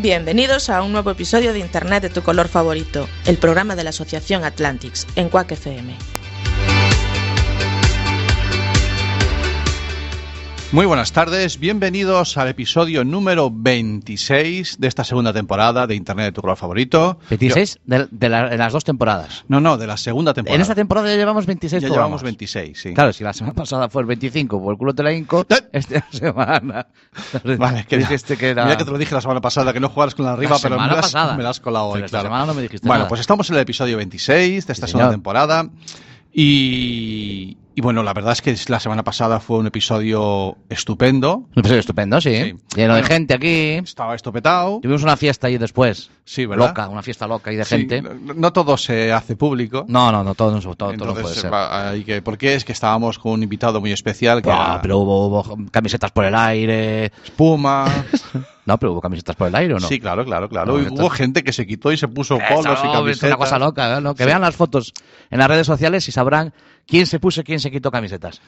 Bienvenidos a un nuevo episodio de Internet de tu color favorito, el programa de la Asociación Atlantics en Quack FM. Muy buenas tardes, bienvenidos al episodio número 26 de esta segunda temporada de Internet de tu color favorito. 26 de, de la- de las dos temporadas. No, no, de la segunda temporada. En esta temporada ya llevamos 26 ya programas. llevamos 26, sí. Claro, si la semana pasada fue el 25, por el culo te la hinco, Eh. esta semana. Vale, que dijiste que era. Mira que te lo dije la semana pasada, que no jugaras con la arriba, La pero me la, has, me la has colado hoy, esta claro. semana no me dijiste bueno, nada. pues estamos en el episodio 26 de esta Sí, segunda señor. temporada. Y, y bueno, la verdad es que la semana pasada fue un episodio estupendo. Un episodio estupendo, sí. Sí. Lleno de gente aquí. Estaba estupetado. Tuvimos una fiesta ahí después. Sí, ¿verdad? Loca, una fiesta loca ahí de Sí, gente. no, todo se hace público. No, no, no, todo, no, todo, todo no puede ser. hay que, ¿por qué? Es que estábamos con un invitado muy especial que Ah, era pero hubo, hubo camisetas por el aire. espuma. No, pero hubo camisetas por el aire o no. Sí, claro, claro, claro. No, y hubo gente que se quitó y se puso polos y es camisetas. una cosa loca, ¿no? Que Sí. vean las fotos en las redes sociales y sabrán quién se puso y quién se quitó camisetas.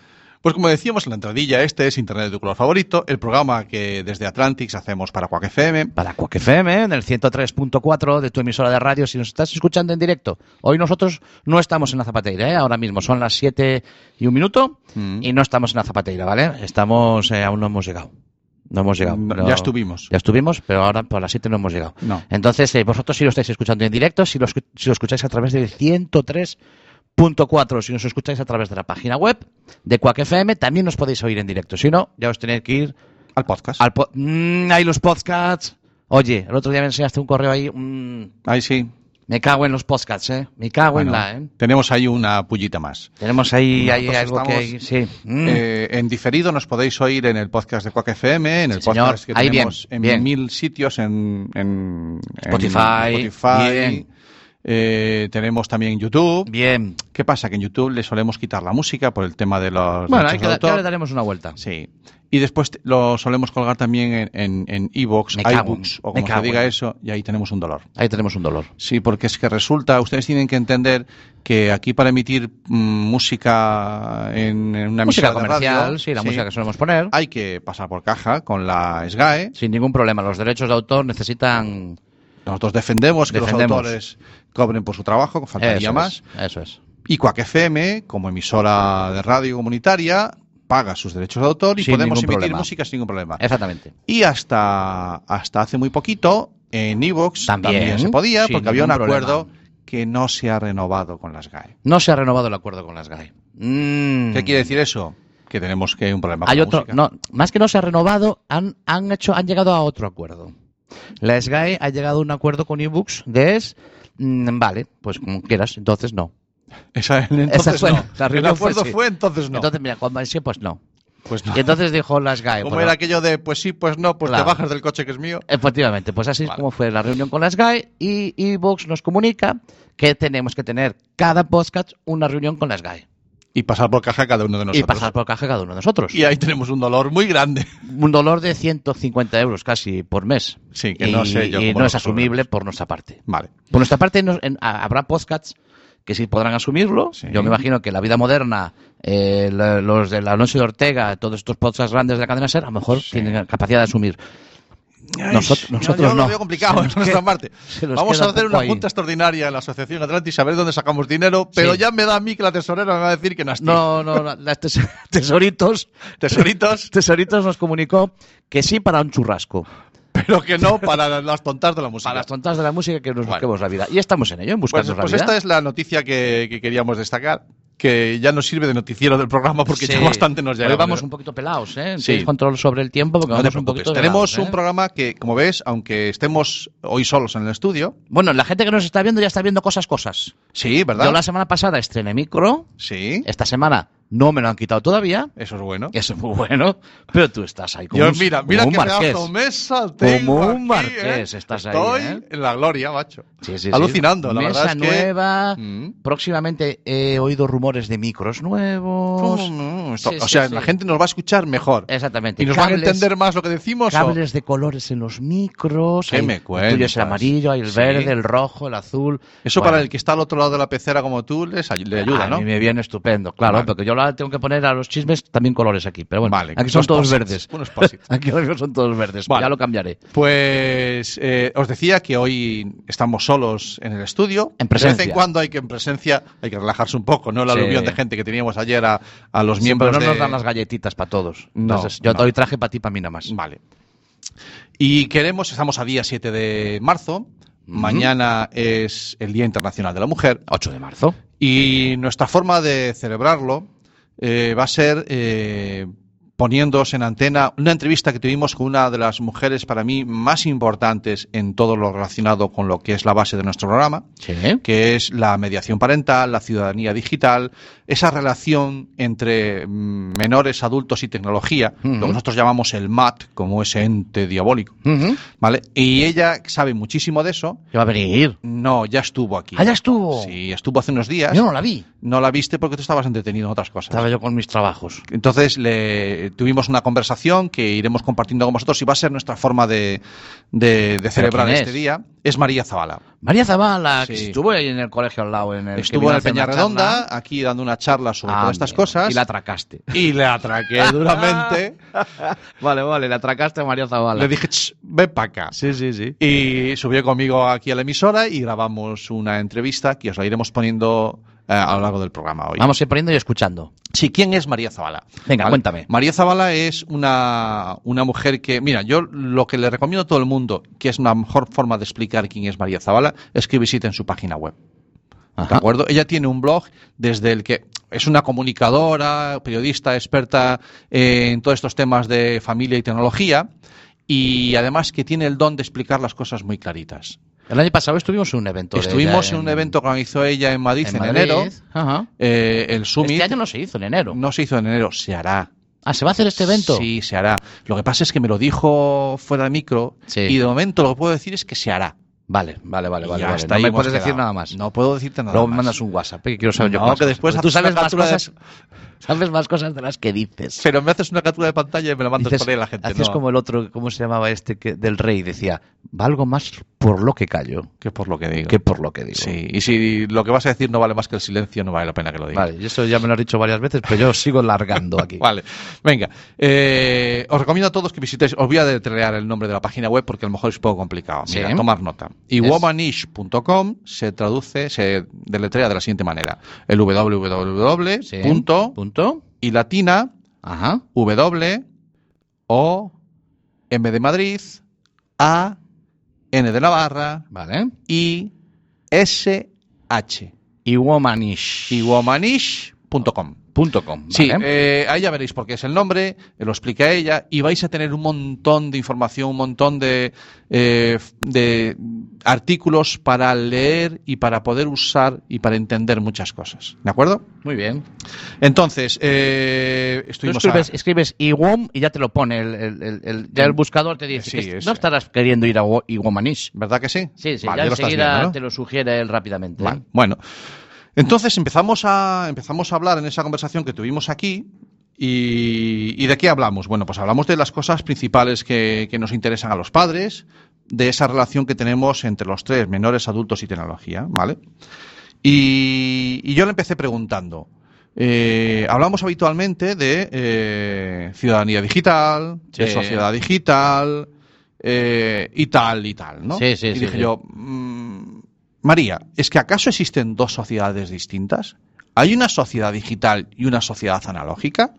Pues como decíamos en la entradilla, este es Internet de tu color favorito, el programa que desde Atlantics hacemos para Quack FM. Para Quack FM, en el 103.4 de tu emisora de radio, si nos estás escuchando en directo. Hoy nosotros no estamos en la zapateira, ¿eh? ahora mismo son las 7 y un minuto Mm. y no estamos en la zapateira, ¿vale? Estamos, eh, aún no hemos llegado. No hemos llegado. No, pero- ya estuvimos. Ya estuvimos, pero ahora por las 7 no hemos llegado. No. Entonces, eh, vosotros si lo estáis escuchando en directo, si lo, si lo escucháis a través del 103.4, si nos escucháis a través de la página web de Quack FM, también nos podéis oír en directo. Si no, ya os tenéis que ir Al podcast. al... po- Mm, ahí los podcasts. Oye, el otro día me enseñaste un correo ahí. mm, Ahí sí. me cago en los podcasts, ¿eh? Me cago Bueno, en la, ¿eh? Tenemos ahí una pullita más. Tenemos ahí, ahí algo que... Sí. Mm. Eh, en diferido nos podéis oír en el podcast de Quack FM, en el Sí, señor. podcast que Ahí tenemos bien, en bien. mil sitios, en, en- en Spotify, Spotify. bien. Eh, tenemos también YouTube. Bien. ¿Qué pasa? Que en YouTube le solemos quitar la música por el tema de los Bueno, hay que, de autor. ya le daremos una vuelta. Sí. Y después lo solemos colgar también en, en, en en- iBooks, o como se diga eso, y ahí tenemos un dolor. Ahí tenemos un dolor. Sí, porque es que resulta, ustedes tienen que entender que aquí para emitir mm, música en, en una música de comercial, radio, sí, la música que solemos poner. hay que pasar por caja con la SGAE. Sin ningún problema. Los derechos de autor necesitan... Nosotros defendemos que Defendemos. los autores cobren por su trabajo, faltaría Eso más. es, eso es. Y Quack FM, como emisora de radio comunitaria, paga sus derechos de autor y Sin podemos emitir problema. música sin ningún problema. Exactamente. Y hasta, hasta hace muy poquito, en Evox también, También, se podía, porque había un acuerdo problema. que no se ha renovado con las GAE. No se ha renovado el acuerdo con las GAE. Mm. ¿Qué quiere decir eso? Que tenemos que un problema Hay con la otro, música. no, más que no se ha renovado, han, han hecho, han llegado a otro acuerdo. La SGAE ha llegado a un acuerdo con ebooks de es, mm, vale, pues como quieras, entonces no. Esa- entonces Esa fue- no. la El fue acuerdo fue entonces no. Entonces, mira, cuando sí, pues no. pues no. Y entonces dijo la SGAE. ¿Cómo pues, era aquello de pues sí, pues no, pues Claro. te bajas del coche que es mío? Efectivamente, pues así es como fue la reunión con la SGAE y ebooks nos comunica que tenemos que tener cada podcast una reunión con la SGAE Y pasar por caja cada uno de y nosotros. pasar por caja cada uno de nosotros. Y ahí tenemos un dolor muy grande. Un dolor de 150 euros casi por mes. Sí, que y, no sé yo y no es asumible por nuestra parte. Vale. Por nuestra parte, en- ha- habrá podcasts que sí podrán asumirlo. Sí. Yo me imagino que La Vida Moderna, eh, los de la Alonso de Ortega, todos estos podcasts grandes de la cadena SER, a lo mejor Sí. tienen capacidad de asumir. Nosotros- yo- nosotros yo no. lo veo complicado en nuestra parte. Vamos a hacer una ahí. junta extraordinaria en la Asociación Atlantis a ver dónde sacamos dinero, pero Sí. ya me da a mí que la tesorera me va a decir que no has No, no, no, las tes- tesoritos, tesoritos, tesoritos nos comunicó que sí para un churrasco. pero que no para las tontas de la música. Para las tontas de la música que nos Bueno. busquemos la vida. Y estamos en ello, en Pues, buscarnos pues la vida. esta es la noticia que, que queríamos destacar, que ya no sirve de noticiero del programa porque Sí. ya bastante nos llega. Hoy vamos un poquito pelados, ¿eh? Sí. Control sobre el tiempo porque No vamos un poquito Tenemos un ¿eh? programa que, como ves, aunque estemos hoy solos en el estudio, Bueno, la gente que nos está viendo ya está viendo cosas, cosas. sí, ¿verdad? Yo la semana pasada estrené micro, Sí. esta semana No me lo han quitado todavía. Eso es bueno. Eso es muy bueno. Pero tú estás ahí como Yo, un, mira, mira como que un marqués. tengo Como un aquí, marqués ¿eh? estás ahí, Estoy ¿eh? en la gloria, macho. Sí, sí, sí. Alucinando, la Mesa verdad es que... nueva. Mm. Próximamente he oído rumores de micros nuevos. No, no, esto- Sí, o sí, sea, sí. la gente nos va a escuchar mejor. Exactamente. Y nos van a Cables- entender más lo que decimos. o- Cables de colores en los micros. ¿Qué Hay- me El tuyo es cuentas? el amarillo, hay el Sí. verde, el rojo, el azul. Eso Bueno, para el que está al otro lado de la pecera como tú les le ayuda, a ¿no? mí me viene estupendo, claro, porque yo ahora tengo que poner a los chismes también colores aquí. Pero bueno, Vale, aquí son todos posits, verdes. unos aquí son todos verdes. Vale. Ya lo cambiaré. Pues eh, os decía que hoy estamos solos en el estudio. En De vez presencia. en cuando hay que en presencia hay que relajarse un poco, ¿no? El Sí. aluvión de gente que teníamos ayer a, a los Sí, miembros pero no de... nos dan las galletitas para todos. No, Entonces, yo no. doy traje para ti, para mí nada más. Vale. Y queremos, estamos a día 7 de marzo. Mañana es el Día Internacional de la Mujer. 8 de marzo. Y nuestra forma de celebrarlo eh, va a ser eh, poniéndoos en antena una entrevista que tuvimos con una de las mujeres para mí más importantes en todo lo relacionado con lo que es la base de nuestro programa, Sí. que es la mediación parental, la ciudadanía digital, esa relación entre menores, adultos y tecnología, lo que nosotros llamamos el MAT, como ese ente diabólico. ¿Vale? Y ella sabe muchísimo de eso. ¿Qué va a venir? No, ya estuvo aquí. Ah, ya estuvo. Sí, estuvo hace unos días. Yo no la vi. No la viste porque tú estabas entretenido en otras cosas. Estaba yo con mis trabajos. Entonces le tuvimos una conversación que iremos compartiendo con vosotros y va a ser nuestra forma de, de- de celebrar este es? día. Es María Zavala. María Zavala, que Sí. estuvo ahí en el colegio al lado. En el que Estuvo en el Peñarredonda, aquí dando una charla sobre Ah, todas estas mira. cosas. Y la atracaste. y le atraqué duramente. vale, vale, le atracaste a María Zavala. le dije, "Ch, ven para acá. Sí, sí, sí. Y subió conmigo aquí a la emisora y grabamos una entrevista que os la iremos poniendo a lo largo del programa hoy. Vamos a ir poniendo y escuchando. Sí, ¿quién es María Zavala? Venga, cuéntame. María Zavala es una, una mujer que, mira, yo lo que le recomiendo a todo el mundo, que es una mejor forma de explicar quién es María Zavala, es que visiten su página web. ¿De acuerdo? Ella tiene un blog desde el que es una comunicadora, periodista, experta en todos estos temas de familia y tecnología y además que tiene el don de explicar las cosas muy claritas. El año pasado estuvimos en un evento. Estuvimos en un evento que organizó ella en Madrid en, enero, Ajá. eh, el Summit. Este año no se hizo, en enero. no se hizo en enero, se hará. Ah, ¿se va a hacer este evento? Sí, se hará. Lo que pasa es que me lo dijo fuera de micro Sí. y de momento lo que puedo decir es que se hará. Vale, vale, vale, vale. hasta No ahí me puedes decir nada más. No puedo decirte nada Luego me más. mandas un WhatsApp, que quiero saber yo cosas. que después tú sabes más de- sabes más cosas de las que dices. Pero me haces una captura de pantalla y me la mandas Dices- por ahí a la gente. Haces no, como el otro, ¿cómo se llamaba este que, del rey? Decía, valgo más por lo que callo que por lo que digo. que por lo que digo. Sí, y si lo que vas a decir no vale más que el silencio, no vale la pena que lo digas. Vale, y eso ya me lo has dicho varias veces, pero yo sigo largando aquí. Vale, venga. Eh, os recomiendo a todos que visitéis. Os voy a deletrear el nombre de la página web porque a lo mejor es un poco complicado. Mira, Sí. tomar nota. Y womanish.com se traduce, se deletrea de la siguiente manera: el www. Sí. punto Punto. Y latina Ajá. W O M de Madrid A N de Navarra Vale. I S H Y womanish. y womanish.com. Punto com. Sí, eh, ahí ya veréis porque es el nombre, eh, lo explica ella y vais a tener un montón de información, un montón de, eh, de artículos para leer y para poder usar y para entender muchas cosas. ¿De acuerdo? Muy bien. Entonces, eh, Tú estuvimos escribes, a- escribes iWom y ya te lo pone. El, el- el- el- ya el buscador te dice Sí, que es- no estarás queriendo ir a Wo- iWomanish. ¿Verdad que sí? Sí, sí, Vale, ya lo estás enseguida viendo, ¿no? te lo sugiere él rápidamente. Vale, bueno. Entonces empezamos a, empezamos a hablar en esa conversación que tuvimos aquí. Y, y de qué hablamos? Bueno, pues hablamos de las cosas principales que, que nos interesan a los padres, de esa relación que tenemos entre los tres, menores, adultos y tecnología, ¿vale? Y, y yo le empecé preguntando. eh, hablamos habitualmente de eh, ciudadanía digital, de sociedad digital eh, y tal y tal, ¿no? Sí, sí, y sí, dije yo, mm, María, ¿es que acaso existen dos sociedades distintas? ¿Hay una sociedad digital y una sociedad analógica?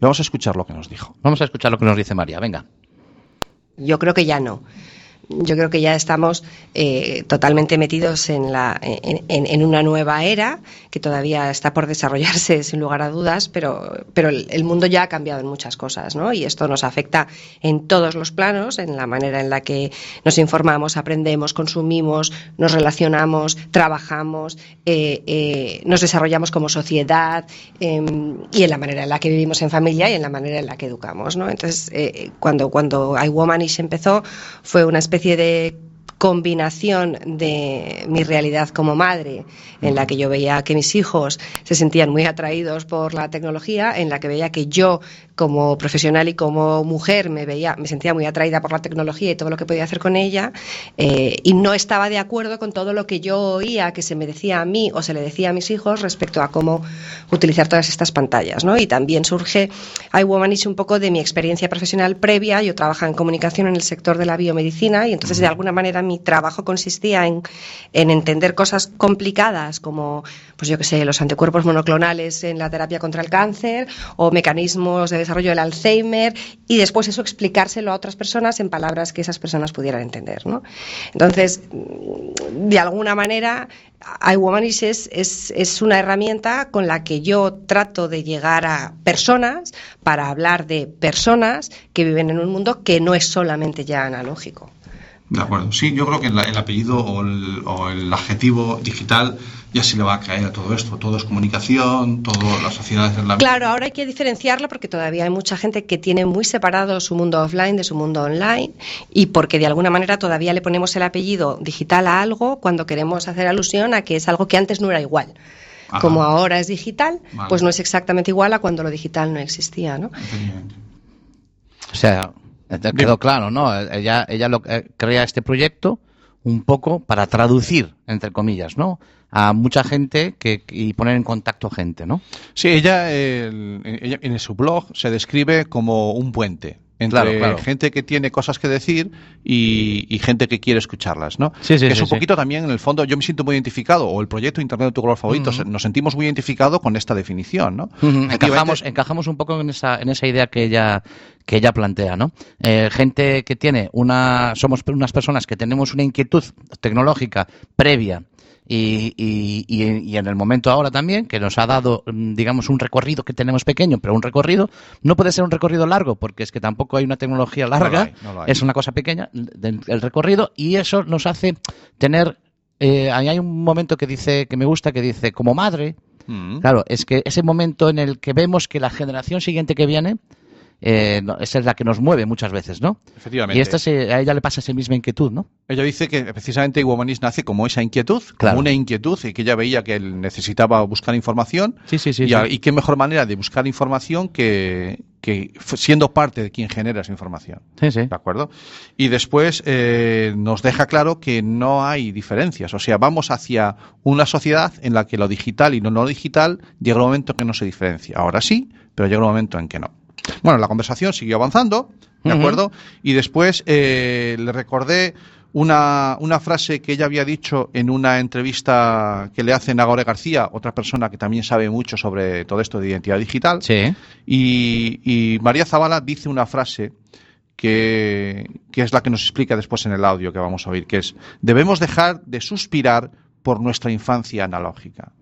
Vamos a escuchar lo que nos dijo. Vamos a escuchar lo que nos dice María. Venga. Yo creo que ya no. Yo creo que ya estamos eh, totalmente metidos en, la, en, una nueva era que todavía está por desarrollarse sin lugar a dudas, pero, pero el, mundo ya ha cambiado en muchas cosas, ¿no? Y esto nos afecta en todos los planos, en la manera en la que nos informamos, aprendemos, consumimos, nos relacionamos, trabajamos, eh, eh, nos desarrollamos como sociedad eh, y en la manera en la que vivimos en familia y en la manera en la que educamos, ¿no? Entonces, cuando, cuando empezó, fue una especie de combinación de mi realidad como madre, en la que yo veía que mis hijos se sentían muy atraídos por la tecnología, en la que veía que yo como profesional y como mujer me veía, me sentía muy atraída por la tecnología y todo lo que podía hacer con ella, eh, y no estaba de acuerdo con todo lo que yo oía que se me decía a mí o se le decía a mis hijos respecto a cómo utilizar todas estas pantallas, ¿no? Y también surge iWomanish un poco de mi experiencia profesional previa. Yo trabajaba en comunicación en el sector de la biomedicina y entonces de alguna manera mi trabajo consistía en, en entender cosas complicadas como, pues yo qué sé, los anticuerpos monoclonales en la terapia contra el cáncer o mecanismos de desarrollo del Alzheimer y después eso explicárselo a otras personas en palabras que esas personas pudieran entender. Entonces, de alguna manera, iWomanish es, es una herramienta con la que yo trato de llegar a personas para hablar de personas que viven en un mundo que no es solamente ya analógico. De acuerdo. Sí, yo creo que el, el apellido o el, o el adjetivo digital ya se le va a caer a todo esto. Todo es comunicación, todas las sociedades en la Claro, ahora hay que diferenciarlo porque todavía hay mucha gente que tiene muy separado su mundo offline de su mundo online y porque de alguna manera todavía le ponemos el apellido digital a algo cuando queremos hacer alusión a que es algo que antes no era igual. Ajá. Como ahora es digital, Vale. pues no es exactamente igual a cuando lo digital no existía, ¿no? O sea, quedó claro, ¿no? Ella, ella lo, eh, crea este proyecto un poco para traducir, entre comillas, ¿no? A mucha gente que, y poner en contacto gente, ¿no? Sí, ella, el- ella en su blog se describe como un puente entre Claro, claro. gente que tiene cosas que decir y, y gente que quiere escucharlas, ¿no? Sí, sí, Que es sí, un poquito también, en el fondo, yo me siento muy identificado, o el proyecto Internet de tu color favorito, nos sentimos muy identificados con esta definición, ¿no? Encajamos, encajamos un poco en esa, en esa idea que ella, que ella plantea, ¿no? Eh, gente que tiene una, somos unas personas que tenemos una inquietud tecnológica previa y, y, y, y en el momento ahora también, que nos ha dado, mm, digamos, un recorrido que tenemos pequeño, pero un recorrido, no puede ser un recorrido largo, porque es que tampoco hay una tecnología larga, hay, no es una cosa pequeña, el recorrido, y eso nos hace tener, eh, ahí hay un momento que dice, que me gusta, que dice, como madre, Mm. Claro, es que ese momento en el que vemos que la generación siguiente que viene, eh, no, esa es la que nos mueve muchas veces, ¿no? Efectivamente. Y esta se- a ella le pasa esa misma inquietud, ¿no? Ella dice que precisamente Womanis nace como esa inquietud, Claro. como una inquietud, y que ella veía que él necesitaba buscar información. Sí, sí, sí. y, sí. a- y qué mejor manera de buscar información que, siendo parte de quien genera esa información. Sí, sí. ¿De acuerdo? Y después eh, nos deja claro que no hay diferencias. O sea, vamos hacia una sociedad en la que lo digital y lo no digital llega un momento que no se diferencia. Ahora sí, pero llega un momento en que no. Bueno, la conversación siguió avanzando, ¿de acuerdo? Y después eh, le recordé una, una frase que ella había dicho en una entrevista que le hacen a Gore García, otra persona que también sabe mucho sobre todo esto de identidad digital. Sí. Y, y María Zavala dice una frase que, que es la que nos explica después en el audio que vamos a oír, que es, debemos dejar de suspirar por nuestra infancia analógica.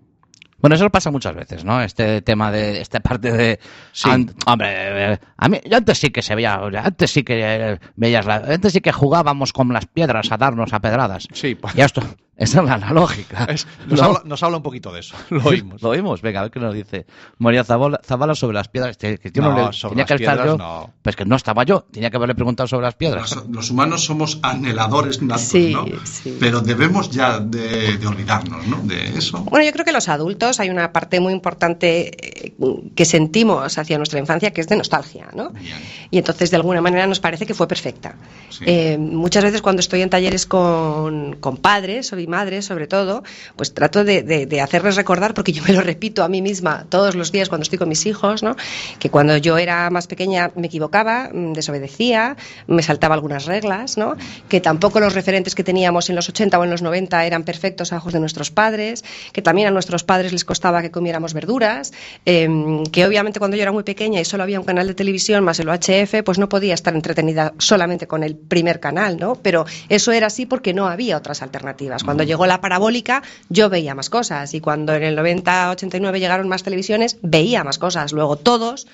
Bueno, eso pasa muchas veces, ¿no? Este tema de, esta parte de... Sí. an- hombre, a mí, yo antes sí que se veía, antes sí que veías, la, antes sí que jugábamos con las piedras a darnos a pedradas. Sí, pues, Y esto, esa es la analógica. es- nos, ¿no? habla, nos habla un poquito de eso, lo oímos. Lo oímos, venga, a ver qué nos dice. María Zavala, Zavala sobre las piedras. Que, yo no, No, le- sobre tenía las que estar piedras yo. no. Pues que no estaba yo, tenía que haberle preguntado sobre las piedras. Los, los humanos somos anheladores natos, Sí, ¿no? sí. Pero debemos ya de, de olvidarnos, ¿no? De eso. Bueno, yo creo que los adultos hay una parte muy importante eh, que sentimos hacia nuestra infancia que es de nostalgia, ¿no? Bien. Y entonces de alguna manera nos parece que fue perfecta. Sí. Eh, muchas veces cuando estoy en talleres con, con padres o y madres, sobre todo, pues trato de, hacerles recordar, porque yo me lo repito a mí misma todos los días cuando estoy con mis hijos, ¿no? que cuando yo era más pequeña me equivocaba, mm, desobedecía, me saltaba algunas reglas, ¿no? que tampoco los referentes que teníamos en los 80 o en los 90 eran perfectos a ojos de nuestros padres, que también a nuestros padres les costaba que comiéramos verduras, eh, que obviamente cuando yo era muy pequeña y solo había un canal de televisión más el UHF, pues no podía estar entretenida solamente con el primer canal, ¿no? Pero eso era así porque no había otras alternativas. Cuando llegó la parabólica, yo veía más cosas y cuando en el 90-89 llegaron más televisiones, veía más cosas. Luego todos,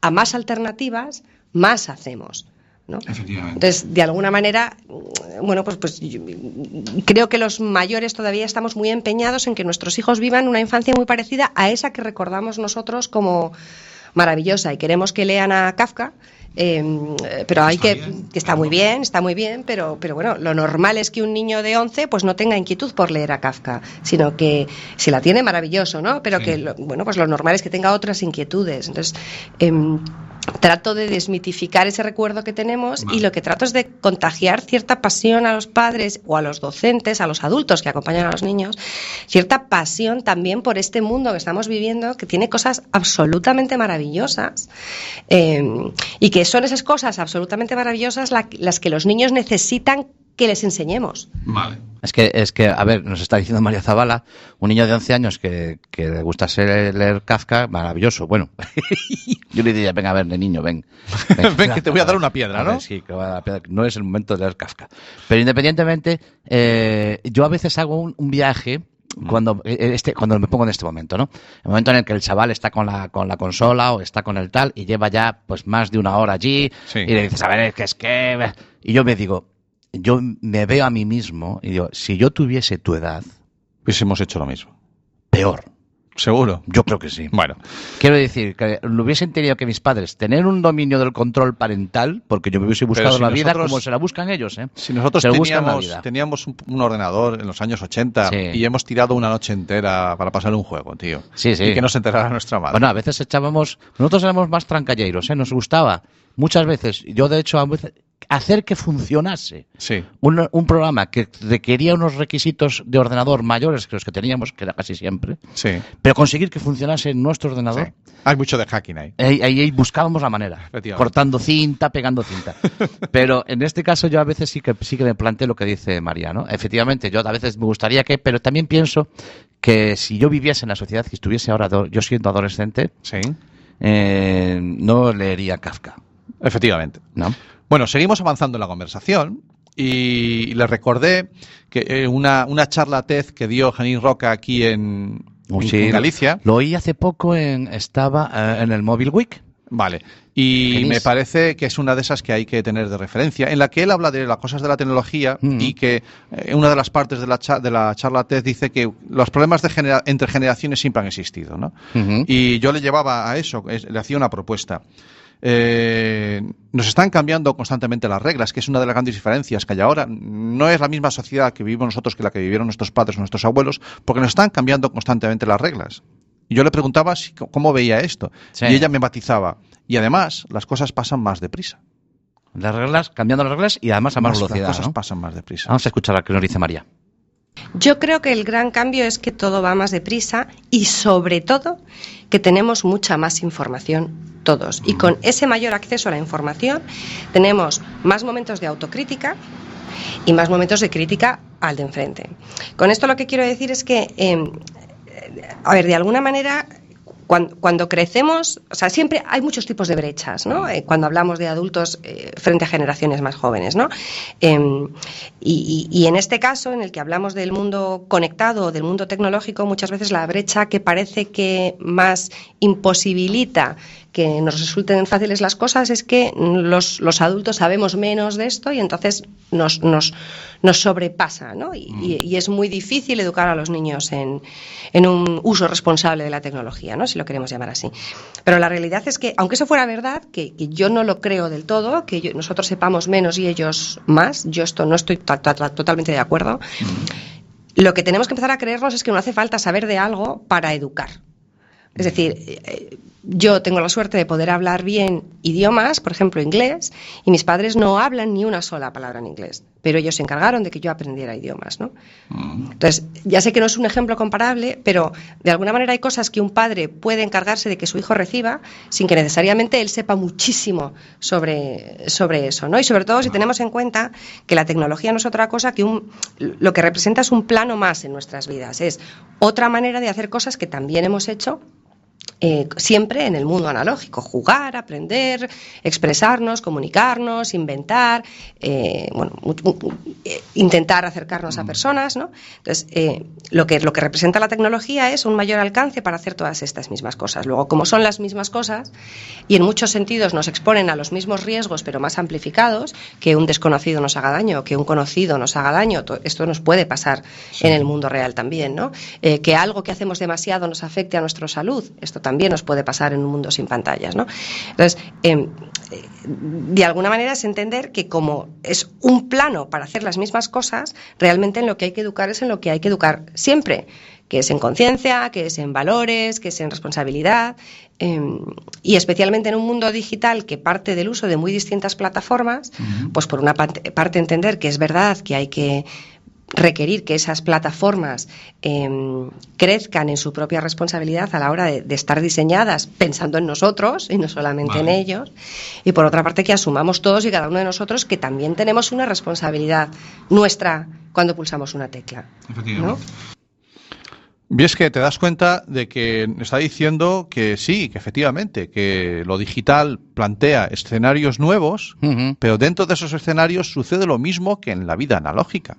a más alternativas, más hacemos. ¿no? Entonces, de alguna manera, bueno, pues, pues yo, creo que los mayores todavía estamos muy empeñados en que nuestros hijos vivan una infancia muy parecida a esa que recordamos nosotros como maravillosa y queremos que lean a Kafka. Eh, pero hay que, que está muy bien, está muy bien, pero, pero bueno, lo normal es que un niño de 11 pues no tenga inquietud por leer a Kafka, sino que si la tiene maravilloso, ¿no? Pero sí. que, lo, bueno, pues lo normal es que tenga otras inquietudes. Entonces, eh, trato de desmitificar ese recuerdo que tenemos vale. y lo que trato es de contagiar cierta pasión a los padres o a los docentes, a los adultos que acompañan a los niños, cierta pasión también por este mundo que estamos viviendo que tiene cosas absolutamente maravillosas eh, y que son esas cosas absolutamente maravillosas la, las que los niños necesitan que les enseñemos. Vale. Es que, es que, a ver, nos está diciendo María Zavala, un niño de 11 años que, que le gusta ser, leer Kafka, maravilloso. Bueno, yo le diría, venga, a ver, de niño, ven. Ven, ven que te voy a dar una piedra, ¿no? Sí, que va a piedra. no es el momento de leer Kafka. Pero independientemente, eh, yo a veces hago un, un viaje cuando este cuando me pongo en este momento, ¿no? El momento en el que el chaval está con la con la consola o está con el tal y lleva ya pues más de una hora allí sí. y le dices, a ver, es que es que y yo me digo, yo me veo a mí mismo y digo, si yo tuviese tu edad, hubiésemos hecho lo mismo. Peor. ¿Seguro? Yo creo que sí. Bueno. Quiero decir, que lo hubiesen tenido que mis padres tener un dominio del control parental, porque yo me hubiese buscado si la nosotros, vida como se la buscan ellos, ¿eh? Si nosotros teníamos, teníamos un, un, ordenador en los años 80 sí. y hemos tirado una noche entera para pasar un juego, tío. Sí, sí. Y que nos enterara nuestra madre. Bueno, a veces echábamos... Nosotros éramos más trancalleiros, ¿eh? Nos gustaba. Muchas veces. Yo, de hecho, a veces hacer que funcionase sí. un, un, programa que requería unos requisitos de ordenador mayores que los que teníamos, que era casi siempre, sí. pero conseguir que funcionase en nuestro ordenador. Sí. Hay mucho de hacking ahí. Ahí, ahí, ahí buscábamos la manera, cortando cinta, pegando cinta. pero en este caso yo a veces sí que, sí que me planteo lo que dice María, ¿no? Efectivamente, yo a veces me gustaría que, pero también pienso que si yo viviese en la sociedad que estuviese ahora, yo siendo adolescente, eh, no leería Kafka. Efectivamente. ¿No? Bueno, seguimos avanzando en la conversación y le recordé que eh, una, una charla TED que dio Janine Roca aquí en, oh, sí, en Galicia. Lo oí hace poco, en, estaba eh, en el Mobile Week. Vale. Y me parece que es una de esas que hay que tener de referencia, en la que él habla de las cosas de la tecnología mm. y que eh, una de las partes de la, de la charla TED dice que los problemas de genera entre generaciones siempre han existido. ¿no? Uh -huh. Y yo le llevaba a eso, le hacía una propuesta. Eh, nos están cambiando constantemente las reglas, que es una de las grandes diferencias que hay ahora. No es la misma sociedad que vivimos nosotros que la que vivieron nuestros padres o nuestros abuelos, porque nos están cambiando constantemente las reglas. Y yo le preguntaba si, cómo veía esto. Sí. Y ella me matizaba. Y además, las cosas pasan más deprisa. Las reglas, cambiando las reglas y además a más, más velocidad. Las cosas ¿no? pasan más deprisa. Vamos a escuchar a lo que nos dice María. Yo creo que el gran cambio es que todo va más deprisa y sobre todo que tenemos mucha más información todos. Y con ese mayor acceso a la información tenemos más momentos de autocrítica y más momentos de crítica al de enfrente. Con esto lo que quiero decir es que, eh, a ver, de alguna manera cuando, crecemos, o sea, siempre hay muchos tipos de brechas, ¿no? Eh, cuando hablamos de adultos eh, frente a generaciones más jóvenes, ¿no? Eh, y, y, en este caso, en el que hablamos del mundo conectado, del mundo tecnológico, muchas veces la brecha que parece que más imposibilita que nos resulten fáciles las cosas es que los, los adultos sabemos menos de esto y entonces nos, nos, nos sobrepasa, ¿no? Y, mm. y, y, es muy difícil educar a los niños en, en, un uso responsable de la tecnología, ¿no? Si lo queremos llamar así. Pero la realidad es que, aunque eso fuera verdad, que, que yo no lo creo del todo, que yo, nosotros sepamos menos y ellos más, yo esto no estoy totalmente de acuerdo. Mm. Lo que tenemos que empezar a creernos es que no hace falta saber de algo para educar. Es decir, eh, yo tengo la suerte de poder hablar bien idiomas, por ejemplo inglés, y mis padres no hablan ni una sola palabra en inglés, pero ellos se encargaron de que yo aprendiera idiomas, ¿no? Entonces, ya sé que no es un ejemplo comparable, pero de alguna manera hay cosas que un padre puede encargarse de que su hijo reciba sin que necesariamente él sepa muchísimo sobre, sobre eso, ¿no? Y sobre todo si tenemos en cuenta que la tecnología no es otra cosa que un, lo que representa es un plano más en nuestras vidas, es otra manera de hacer cosas que también hemos hecho eh, siempre en el mundo analógico, jugar, aprender, expresarnos, comunicarnos, inventar, eh, intentar acercarnos a personas, ¿no? Entonces, lo, que, lo que representa la tecnología es un mayor alcance para hacer todas estas mismas cosas. Luego, como son las mismas cosas y en muchos sentidos nos exponen a los mismos riesgos, pero más amplificados, que un desconocido nos haga daño, que un conocido nos haga daño, esto nos puede pasar en el mundo real también, ¿no? que algo que hacemos demasiado nos afecte a nuestra salud, esto también nos puede pasar en un mundo sin pantallas. ¿no? Entonces, em, de alguna manera es entender que como es un plano para hacer las mismas cosas, realmente en lo que hay que educar es en lo que hay que educar siempre, que es en conciencia, que es en valores, que es en responsabilidad, em, y especialmente en un mundo digital que parte del uso de muy distintas plataformas, pues por una parte entender que es verdad que hay que requerir que esas plataformas em, crezcan en su propia responsabilidad a la hora de, estar diseñadas pensando en nosotros y no solamente en ellos. Y por otra parte que asumamos todos y cada uno de nosotros que también tenemos una responsabilidad nuestra cuando pulsamos una tecla. Efectivamente. Y es que te das cuenta de que está diciendo que sí, que efectivamente, que lo digital plantea escenarios nuevos, pero dentro de esos escenarios sucede lo mismo que en la vida analógica.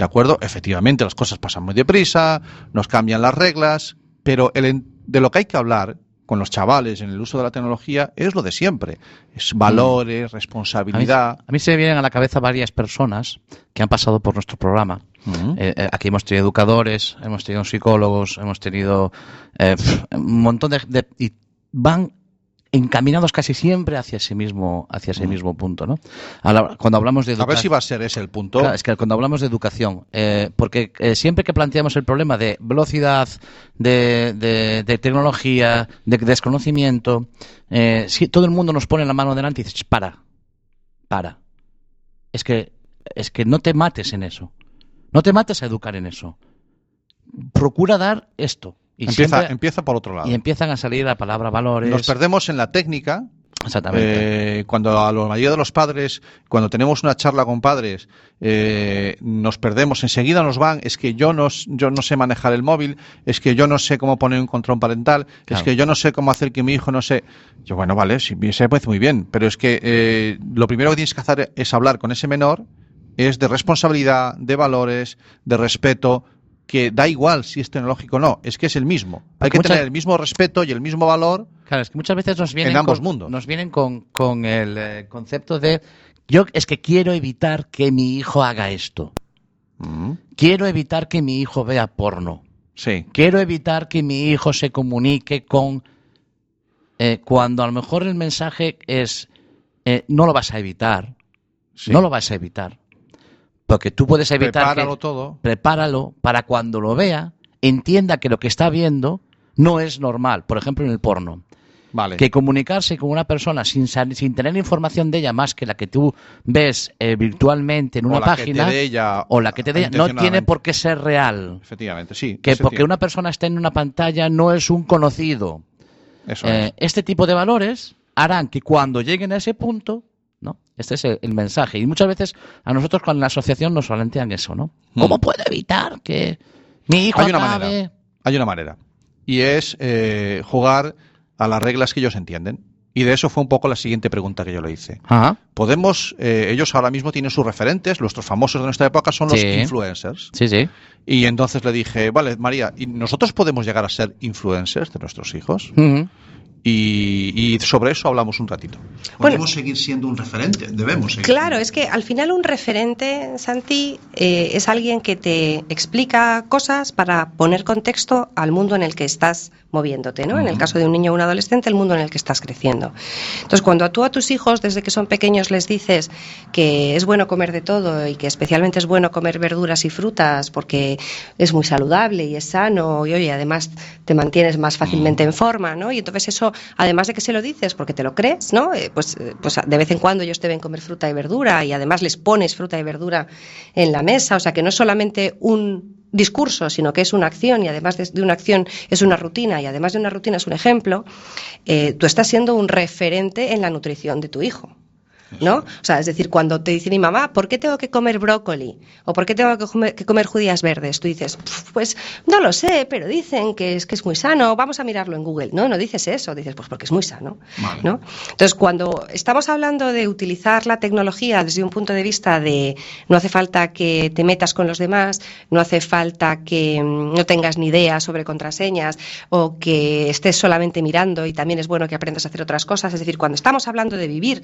¿De acuerdo? Efectivamente, las cosas pasan muy deprisa, nos cambian las reglas, pero el, de lo que hay que hablar con los chavales en el uso de la tecnología es lo de siempre. Es valores, responsabilidad. A mí, se me vienen a la cabeza varias personas que han pasado por nuestro programa. Eh, eh, aquí hemos tenido educadores, hemos tenido psicólogos, hemos tenido eh, un montón de, de... y van encaminados casi siempre hacia ese mismo, hacia ese mismo punto, ¿no? Cuando hablamos de educación. A ver si va a ser ese el punto. es que cuando hablamos de educación, eh, porque eh, siempre que planteamos el problema de velocidad, de, de, tecnología, de desconocimiento, eh, si todo el mundo nos pone la mano delante y dices, para, para. Es que, es que no te mates en eso. No te mates a educar en eso. Procura dar esto empieza, empieza por otro lado. Y empiezan a salir la palabra valores. Nos perdemos en la técnica. Exactamente. Eh, cuando a la mayoría de los padres, cuando tenemos una charla con padres, eh, nos perdemos, enseguida nos van, es que yo no, yo no sé manejar el móvil, es que yo no sé cómo poner un control parental, es que yo no sé cómo hacer que mi hijo no sé. Yo, bueno, vale, sí, se parece muy bien, pero es que eh, lo primero que tienes que hacer es hablar con ese menor, es de responsabilidad, de valores, de respeto, que da igual si es tecnológico o no, es que es el mismo. Hay que tener el mismo respeto y el mismo valor. Claro, es que muchas veces nos vienen en ambos con, mundos. Nos vienen con, el eh, concepto de yo es que quiero evitar que mi hijo haga esto. Mm. Quiero evitar que mi hijo vea porno. Sí. Quiero evitar que mi hijo se comunique con eh, cuando a lo mejor el mensaje es eh, no lo vas a evitar. No lo vas a evitar. Porque tú puedes evitar. Prepáralo todo. Prepáralo para cuando lo vea, entienda que lo que está viendo no es normal. Por ejemplo, en el porno. Vale. Que comunicarse con una persona sin, sin tener información de ella más que la que tú ves eh, virtualmente en una página o la que te dé ella, no tiene por qué ser real. Efectivamente, sí. Que porque una persona esté en una pantalla no es un conocido. Eso eh, Este tipo de valores harán que cuando lleguen a ese punto. Este es el, mensaje. Y muchas veces a nosotros con la asociación nos plantean eso, ¿no? Hmm. ¿Cómo puedo evitar que mi hijo Hay una manera. Hay una manera. Y es eh, jugar a las reglas que ellos entienden. Y de eso fue un poco la siguiente pregunta que yo le hice. Podemos, eh, ellos ahora mismo tienen sus referentes, nuestros famosos de nuestra época son los influencers. Sí, sí. Y entonces le dije, vale, María, ¿y nosotros podemos llegar a ser influencers de nuestros hijos? Y, sobre eso hablamos un ratito. Podemos seguir siendo un referente, debemos seguir. Claro, es que al final un referente, Santi, eh, es alguien que te explica cosas para poner contexto al mundo en el que estás moviéndote, ¿no? En el caso de un niño o un adolescente, el mundo en el que estás creciendo. Entonces, cuando tú a tus hijos, desde que son pequeños, les dices que es bueno comer de todo y que especialmente es bueno comer verduras y frutas porque es muy saludable y es sano y, oye, además te mantienes más fácilmente en forma, ¿no? Y entonces eso además de que se lo dices porque te lo crees, ¿no? Eh, pues, eh, pues de vez en cuando ellos te ven comer fruta y verdura y además les pones fruta y verdura en la mesa, o sea que no es solamente un discurso, sino que es una acción y además de, una acción es una rutina y además de una rutina es un ejemplo, eh, tú estás siendo un referente en la nutrición de tu hijo. ¿No? O sea, es decir, cuando te dice mi mamá, ¿por qué tengo que comer brócoli? ¿O por qué tengo que comer, judías verdes? Tú dices, pues no lo sé, pero dicen que es, que es muy sano, vamos a mirarlo en Google. No, no dices eso, dices, pues porque es muy sano, ¿no? Entonces, cuando estamos hablando de utilizar la tecnología desde un punto de vista de no hace falta que te metas con los demás, no hace falta que mm, no tengas ni idea sobre contraseñas o que estés solamente mirando y también es bueno que aprendas a hacer otras cosas, es decir, cuando estamos hablando de vivir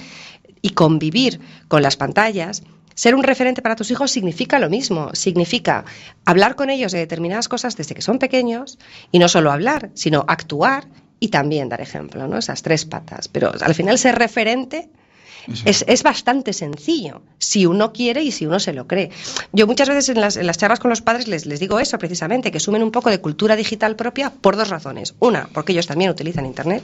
y convivir con las pantallas, ser un referente para tus hijos significa lo mismo, significa hablar con ellos de determinadas cosas desde que son pequeños y no solo hablar, sino actuar y también dar ejemplo, ¿no? Esas tres patas. Pero al final ser referente es, bastante sencillo, si uno quiere y si uno se lo cree. Yo muchas veces en las, charlas con los padres les, les, digo eso precisamente, que sumen un poco de cultura digital propia por dos razones. Una, porque ellos también utilizan Internet.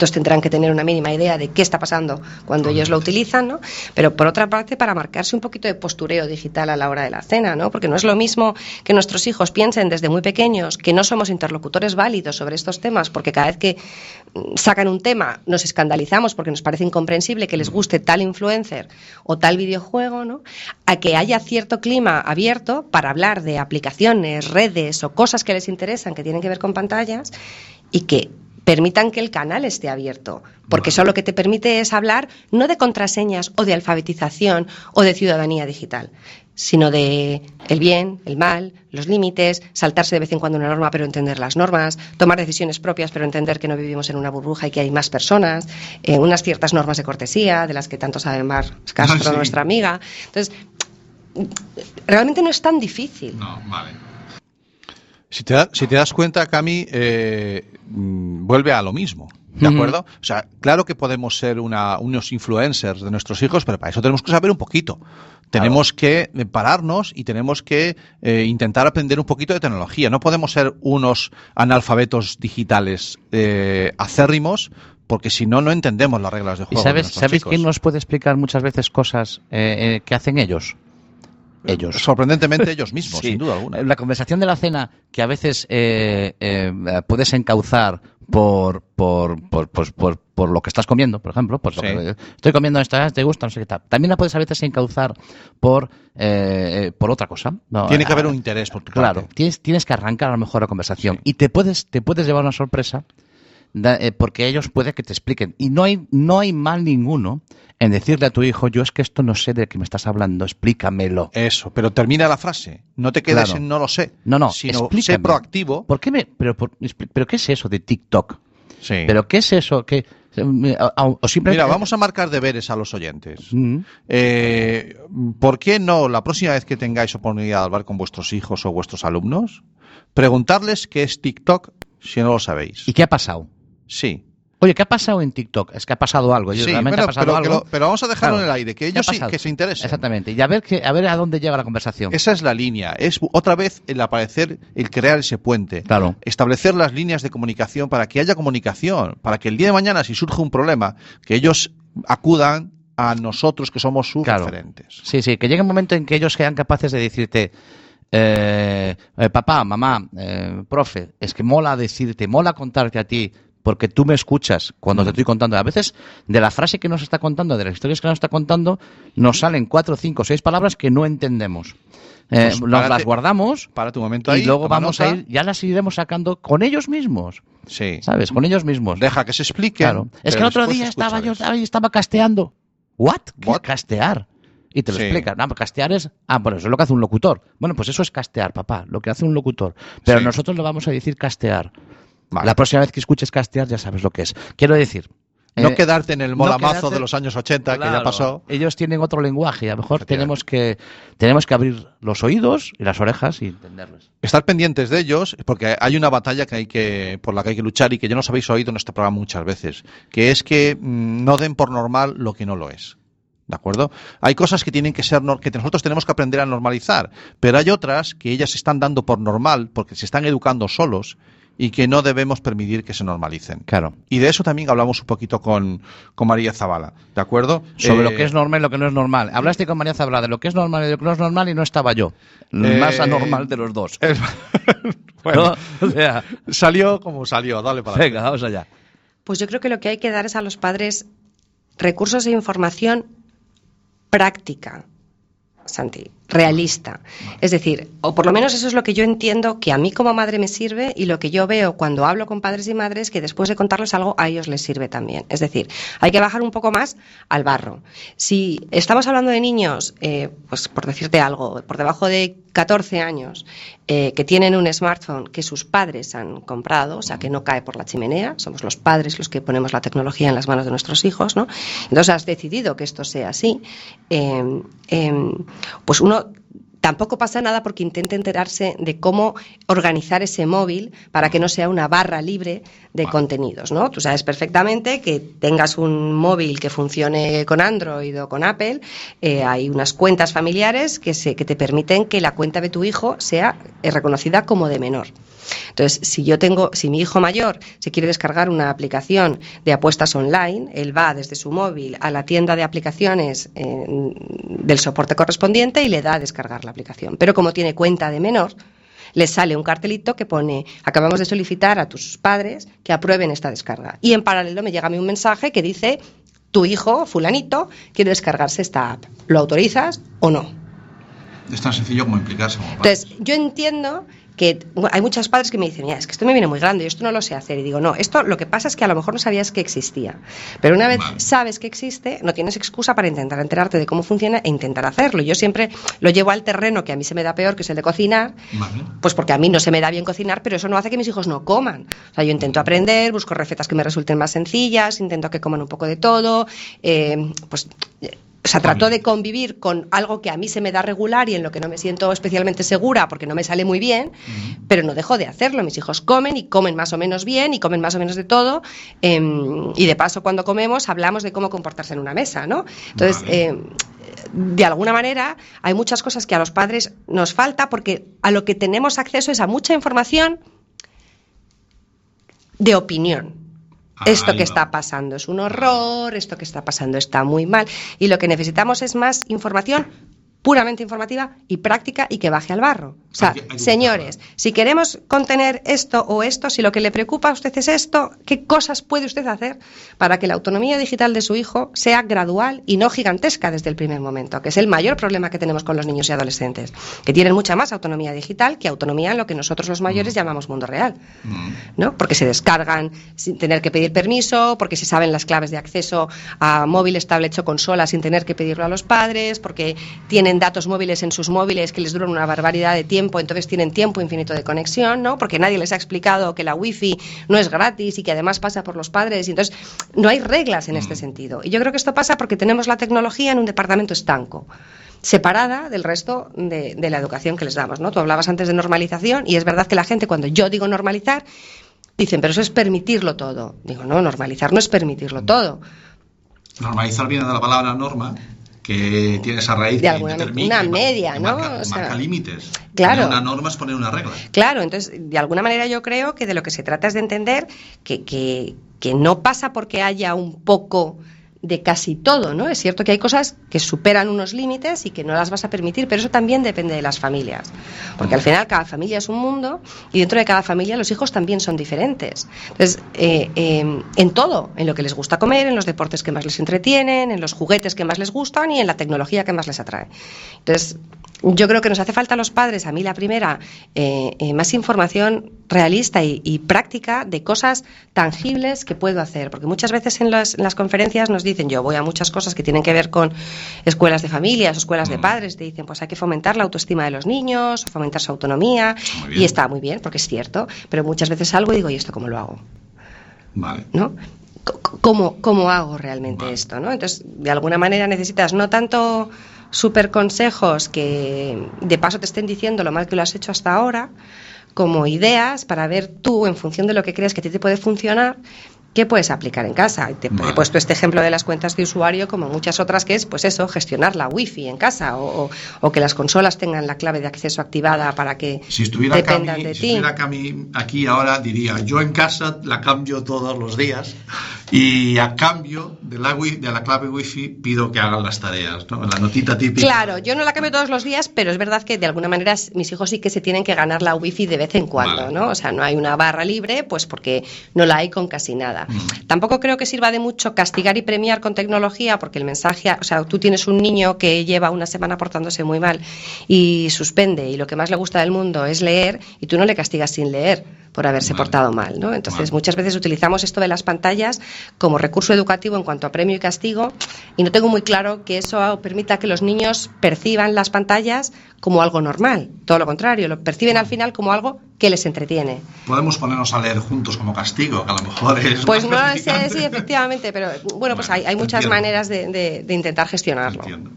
Entonces tendrán que tener una mínima idea de qué está pasando cuando ellos lo utilizan, ¿no? Pero por otra parte, para marcarse un poquito de postureo digital a la hora de la cena, ¿no? Porque no es lo mismo que nuestros hijos piensen desde muy pequeños que no somos interlocutores válidos sobre estos temas, porque cada vez que mm, sacan un tema nos escandalizamos porque nos parece incomprensible que les guste tal influencer o tal videojuego, ¿no? A que haya cierto clima abierto para hablar de aplicaciones, redes o cosas que les interesan que tienen que ver con pantallas y que permitan que el canal esté abierto, porque eso lo que te permite es hablar no de contraseñas o de alfabetización o de ciudadanía digital, sino de el bien, el mal, los límites, saltarse de vez en cuando una norma pero entender las normas, tomar decisiones propias pero entender que no vivimos en una burbuja y que hay más personas, eh, unas ciertas normas de cortesía de las que tanto sabe Mar Castro, nuestra amiga. Entonces, realmente no es tan difícil. No, vale. Si te, si te das cuenta, Cami, eh, mm, vuelve a lo mismo. ¿De acuerdo? O sea, claro que podemos ser una, unos influencers de nuestros hijos, pero para eso tenemos que saber un poquito. Tenemos que pararnos y tenemos que eh, intentar aprender un poquito de tecnología. No podemos ser unos analfabetos digitales eh, acérrimos, porque si no, no entendemos las reglas de juego. ¿Y sabes, ¿sabes quién nos puede explicar muchas veces cosas que hacen ellos? Ellos. Sorprendentemente ellos mismos, sin duda alguna. La conversación de la cena, que a veces eh, eh, puedes encauzar por, por, por, por, por, lo que estás comiendo, por ejemplo. Pues estoy comiendo esta, te gusta, no sé qué tal. También la puedes a veces encauzar por, eh, por otra cosa. Tiene que haber un interés por tu Claro, tienes, tienes que arrancar a lo mejor la conversación. Y te puedes, te puedes llevar una sorpresa eh, porque ellos puede que te expliquen. Y no hay, no hay mal ninguno en decirle a tu hijo, yo es que esto no sé de qué me estás hablando, explícamelo. Eso, pero termina la frase. No te quedes en no lo sé. No, no, sino sé proactivo. ¿Por qué me, pero, pero qué es eso de TikTok? Sí. ¿Pero qué es eso? que Mira, vamos a marcar deberes a los oyentes. Mm. Eh, ¿Por qué no, la próxima vez que tengáis oportunidad de hablar con vuestros hijos o vuestros alumnos, preguntarles qué es TikTok si no lo sabéis? ¿Y qué ha pasado? Sí. Oye, ¿qué ha pasado en TikTok? Es que ha pasado algo. Sí, pero, pero, vamos a dejarlo en el aire, que ellos sí que se interesen. Exactamente. Y a ver, que, a ver a dónde llega la conversación. Esa es la línea. Es otra vez el aparecer, el crear ese puente. Claro. Establecer las líneas de comunicación para que haya comunicación. Para que el día de mañana, si surge un problema, que ellos acudan a nosotros que somos sus referentes. Sí, sí, que llegue un momento en que ellos sean capaces de decirte, eh, eh, papá, mamá, eh, profe, es que mola decirte, mola contarte a ti porque tú me escuchas cuando te estoy contando. A veces, de la frase que nos está contando, de las historias que nos está contando, nos salen cuatro, cinco, seis palabras que no entendemos. Eh, pues nos las guardamos para tu momento y luego vamos a ir, ya las iremos sacando con ellos mismos. Sí. ¿Sabes? Con ellos mismos. Deja que se explique. Claro. Es que el otro día estaba yo estaba, casteando. ¿What? ¿Qué castear? Y te lo explican. No, castear es. Ah, bueno, eso es lo que hace un locutor. Bueno, pues eso es castear, papá. Lo que hace un locutor. Pero nosotros lo vamos a decir castear. La próxima vez que escuches castear ya sabes lo que es. Quiero decir, no eh, quedarte en el molamazo de los años 80 que ya pasó. Ellos tienen otro lenguaje y a lo mejor tenemos que, tenemos que abrir los oídos y las orejas y entenderles. Estar pendientes de ellos, porque hay una batalla que hay que, por la que hay que luchar y que ya nos habéis oído en este programa muchas veces, que es que mm, no den por normal lo que no lo es. ¿De acuerdo? Hay cosas que tienen que ser que nosotros tenemos que aprender a normalizar, pero hay otras que ellas están dando por normal porque se están educando solos y que no debemos permitir que se normalicen. Claro. Y de eso también hablamos un poquito con, con María Zavala, ¿de acuerdo? Sobre lo Eh, que es normal y lo que no es normal. Hablaste con María Zabala de lo que es normal y lo que no es normal y no estaba yo. El Eh, más anormal de los dos. es- bueno, ¿No? O sea, salió como salió, dale para venga, vamos allá. Pues yo creo que lo que hay que dar es a los padres recursos e información práctica, Santi, realista. Es decir, o por lo menos eso es lo que yo entiendo que a mí como madre me sirve y lo que yo veo cuando hablo con padres y madres que después de contarles algo a ellos les sirve también. Es decir, hay que bajar un poco más al barro. Si estamos hablando de niños, eh, pues por decirte algo, por debajo de 14 años, eh, que tienen un smartphone que sus padres han comprado, o sea, que no cae por la chimenea, somos los padres los que ponemos la tecnología en las manos de nuestros hijos, ¿no? Entonces has decidido que esto sea así, eh, eh, pues uno tampoco pasa nada porque intente enterarse de cómo organizar ese móvil para que no sea una barra libre de contenidos, ¿no? Tú sabes perfectamente que tengas un móvil que funcione con Android o con Apple, eh, hay unas cuentas familiares que, se, que te permiten que la cuenta de tu hijo sea eh, reconocida como de menor. Entonces, si yo tengo, si mi hijo mayor se quiere descargar una aplicación de apuestas online, él va desde su móvil a la tienda de aplicaciones eh, del soporte correspondiente y le da a descargar la aplicación. Pero como tiene cuenta de menor, le sale un cartelito que pone acabamos de solicitar a tus padres que aprueben esta descarga. Y en paralelo me llega a mí un mensaje que dice tu hijo, fulanito, quiere descargarse esta app. ¿Lo autorizas o no? Es tan sencillo como implicarse como. Entonces, yo entiendo que hay muchos padres que me dicen, mira, es que esto me viene muy grande, yo esto no lo sé hacer. Y digo, no, esto lo que pasa es que a lo mejor no sabías que existía. Pero una vez Vale. sabes que existe, no tienes excusa para intentar enterarte de cómo funciona e intentar hacerlo. Yo siempre lo llevo al terreno que a mí se me da peor, que es el de cocinar, Vale. pues porque a mí no se me da bien cocinar, pero eso no hace que mis hijos no coman. O sea, yo intento aprender, busco recetas que me resulten más sencillas, intento que coman un poco de todo, eh, pues... O sea, trato de convivir con algo que a mí se me da regular y en lo que no me siento especialmente segura porque no me sale muy bien, pero no dejo de hacerlo. Mis hijos comen y comen más o menos bien y comen más o menos de todo. em, y de paso, cuando comemos, hablamos de cómo comportarse en una mesa, ¿no? Entonces, Vale. em, de alguna manera hay muchas cosas que a los padres nos falta porque a lo que tenemos acceso es a mucha información de opinión. Esto que está pasando es un horror, esto que está pasando está muy mal y lo que necesitamos es más información puramente informativa y práctica y que baje al barro. O sea, Hay hay señores, si queremos contener esto o esto, si lo que le preocupa a usted es esto, ¿qué cosas puede usted hacer para que la autonomía digital de su hijo sea gradual y no gigantesca desde el primer momento? Que es el mayor problema que tenemos con los niños y adolescentes, que tienen mucha más autonomía digital que autonomía en lo que nosotros los mayores llamamos mundo real. Mm. ¿no? Porque se descargan sin tener que pedir permiso, porque se saben las claves de acceso a móviles, tablets o consolas sin tener que pedirlo a los padres, porque tienen datos móviles en sus móviles que les duran una barbaridad de tiempo, entonces tienen tiempo infinito de conexión, ¿no? Porque nadie les ha explicado que la wifi no es gratis y que además pasa por los padres, y entonces no hay reglas en este sentido. Y yo creo que esto pasa porque tenemos la tecnología en un departamento estanco separada del resto de, de la educación que les damos, ¿no? Tú hablabas antes de normalización y es verdad que la gente cuando yo digo normalizar Dicen, pero eso es permitirlo todo. Digo, no, normalizar no es permitirlo todo. Normalizar viene de la palabra norma, que tiene esa raíz De que alguna determina- una media, que ¿no? Marca, O sea, marca límites. claro. Poner Una norma es poner una regla. Claro, entonces, de alguna manera yo creo que de lo que se trata es de entender que, que, que no pasa porque haya un poco de casi todo, ¿no? Es cierto que hay cosas que superan unos límites y que no las vas a permitir, pero eso también depende de las familias. Porque al final cada familia es un mundo y dentro de cada familia los hijos también son diferentes. Entonces, eh, eh, en todo, en lo que les gusta comer, en los deportes que más les entretienen, en los juguetes que más les gustan y en la tecnología que más les atrae. Entonces, yo creo que nos hace falta a los padres, a mí la primera, eh, eh, más información realista y, y práctica de cosas tangibles que puedo hacer. Porque muchas veces en las, en las conferencias nos dicen, yo voy a muchas cosas que tienen que ver con escuelas de familias o escuelas de Mm. padres, te dicen, pues hay que fomentar la autoestima de los niños, fomentar su autonomía, y está muy bien, porque es cierto, pero muchas veces salgo y digo, ¿y esto cómo lo hago? Vale. ¿no? C- ¿Cómo, ¿Cómo hago realmente Vale. esto? ¿no? Entonces, de alguna manera necesitas no tanto super consejos que de paso te estén diciendo lo mal que lo has hecho hasta ahora, como ideas para ver tú, en función de lo que creas que a ti te puede funcionar, ¿Qué puedes aplicar en casa? Te Vale. he puesto este ejemplo de las cuentas de usuario como muchas otras que es, pues eso, gestionar la wifi en casa o, o- o que las consolas tengan la clave de acceso activada para que Si estuviera, dependan Cami, de si ti. estuviera Cami aquí ahora diría, yo en casa la cambio todos los días y a cambio de la, wi- de la clave wifi pido que hagan las tareas, ¿no? La notita típica. Claro, yo no la cambio todos los días, pero es verdad que de alguna manera mis hijos sí que se tienen que ganar la wifi de vez en cuando, Vale. ¿no? O sea, no hay una barra libre, pues porque no la hay con casi nada. Tampoco creo que sirva de mucho castigar y premiar con tecnología, porque el mensaje, o sea, tú tienes un niño que lleva una semana portándose muy mal y suspende y lo que más le gusta del mundo es leer y tú no le castigas sin leer por haberse Vale. portado mal, ¿no? Entonces, Vale. muchas veces utilizamos esto de las pantallas como recurso educativo en cuanto a premio y castigo y no tengo muy claro que eso permita que los niños perciban las pantallas como algo normal. Todo lo contrario, lo perciben al final como algo que les entretiene. Podemos ponernos a leer juntos como castigo, que a lo mejor es Pues no sé, sí, efectivamente, pero bueno, pues hay, hay muchas entiendo. maneras de, de- de intentar gestionarlo. Entiendo.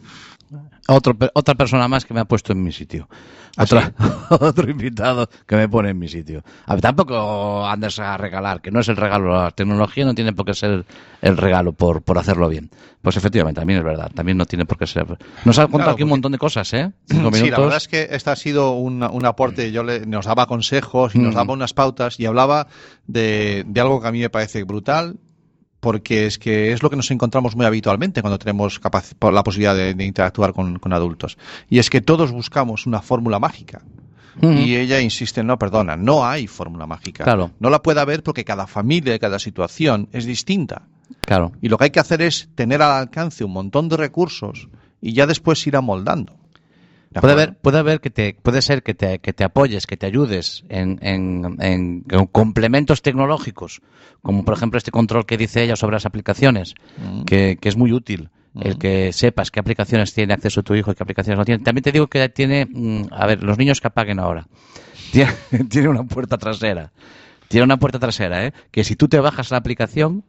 Otro, otra persona más que me ha puesto en mi sitio. ¿Ah, Otra- otro invitado que me pone en mi sitio. A tampoco andes a regalar, que no es el regalo. La tecnología no tiene por qué ser el regalo por, por hacerlo bien. Pues efectivamente, también es verdad. También no tiene por qué ser. Nos ha contado Claro, aquí un montón de cosas, ¿eh? Cinco Sí, la verdad es que este ha sido un, un aporte. Yo le, nos daba consejos y nos Mm. daba unas pautas y hablaba de, de algo que a mí me parece brutal, porque es que es lo que nos encontramos muy habitualmente cuando tenemos la posibilidad de, de interactuar con, con adultos. Y es que todos buscamos una fórmula mágica. Y ella insiste, no, perdona, no hay fórmula mágica. Claro. No la puede haber porque cada familia, cada situación es distinta. Claro. Y lo que hay que hacer es tener al alcance un montón de recursos y ya después ir amoldando. ¿De Puede haber, puede haber que te, puede ser que te, que te apoyes, que te ayudes en, en- en- en complementos tecnológicos, como por ejemplo este control que dice ella sobre las aplicaciones, Mm. que, que es muy útil. El que sepas qué aplicaciones tiene acceso tu hijo y qué aplicaciones no tiene. También te digo que tiene, mm, a ver, los niños que apaguen ahora. Tiene, tiene una puerta trasera. Tiene una puerta trasera, ¿eh? Que si tú te bajas la aplicación,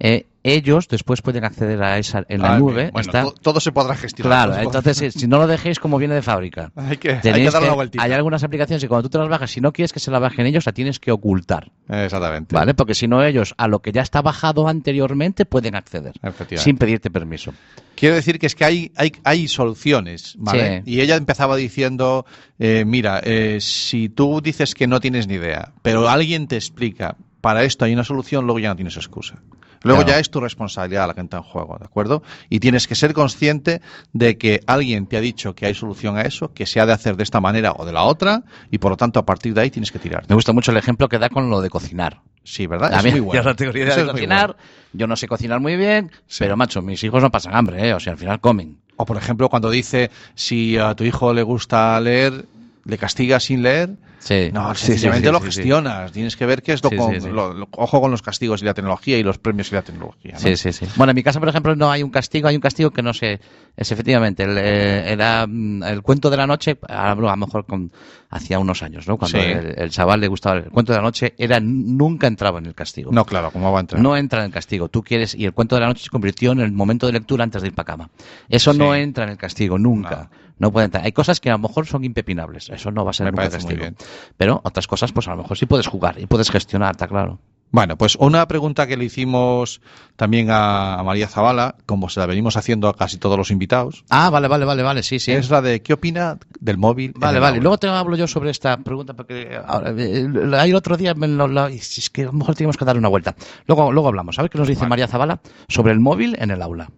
eh, ellos después pueden acceder a esa en la Ah, nube. Bueno, está- todo se podrá gestionar. Claro, podrá- entonces si, no lo dejéis como viene de fábrica. Hay que, hay que darle que- una vueltita. hay algunas aplicaciones que cuando tú te las bajas, si no quieres que se la bajen ellos, la tienes que ocultar. Exactamente. ¿Vale? Porque si no, ellos a lo que ya está bajado anteriormente pueden acceder. Sin pedirte permiso. Quiero decir que es que hay, hay, hay soluciones, ¿vale? Sí. Y ella empezaba diciendo, eh, mira, eh, si tú dices que no tienes ni idea, pero alguien te explica, para esto hay una solución, luego ya no tienes excusa. Luego Claro. ya es tu responsabilidad la que entra en juego, ¿de acuerdo? Y tienes que ser consciente de que alguien te ha dicho que hay solución a eso, que se ha de hacer de esta manera o de la otra, y por lo tanto a partir de ahí tienes que tirar. Me gusta mucho el ejemplo que da con lo de cocinar. Sí, ¿verdad? A Es muy bueno. yo no tengo idea de cocinar, bueno. yo no sé cocinar muy bien, Sí. pero macho, mis hijos no pasan hambre, ¿eh? O sea, al final comen. O por ejemplo, cuando dice, si a tu hijo le gusta leer, le castigas sin leer, Sí. No, sí, sencillamente sí, lo gestionas. Tienes que ver qué es lo, con- lo- lo- ojo con los castigos y la tecnología y los premios y la tecnología. ¿no? Sí, sí, sí. Bueno, en mi casa, por ejemplo, no hay un castigo, hay un castigo que no sé, es efectivamente, el, eh, era mm, el cuento de la noche, hablo a lo mejor con, hacía unos años, ¿no? Cuando Sí. el, el chaval le gustaba el cuento de la noche, era nunca entraba en el castigo. No, claro, ¿cómo va a entrar? No entra en el castigo. Tú quieres, y el cuento de la noche se convirtió en el momento de lectura antes de ir para cama. Eso no entra en el castigo, nunca. No. Puede entrar. Hay cosas que a lo mejor son impepinables. Eso no va a ser Me nunca parece muy bien. Pero otras cosas, pues a lo mejor sí puedes jugar y puedes gestionar, está claro. Bueno, pues una pregunta que le hicimos también a, María Zavala, como se la venimos haciendo a casi todos los invitados, Ah, vale, vale, vale, vale, sí, sí. es la de ¿qué opina del móvil? Vale, vale. aula? Luego te hablo yo sobre esta pregunta porque ahora, eh, ahí el otro día me lo- es que a lo mejor tenemos que dar una vuelta. Luego, luego hablamos. A ver qué nos dice Vale. María Zavala sobre el móvil en el aula.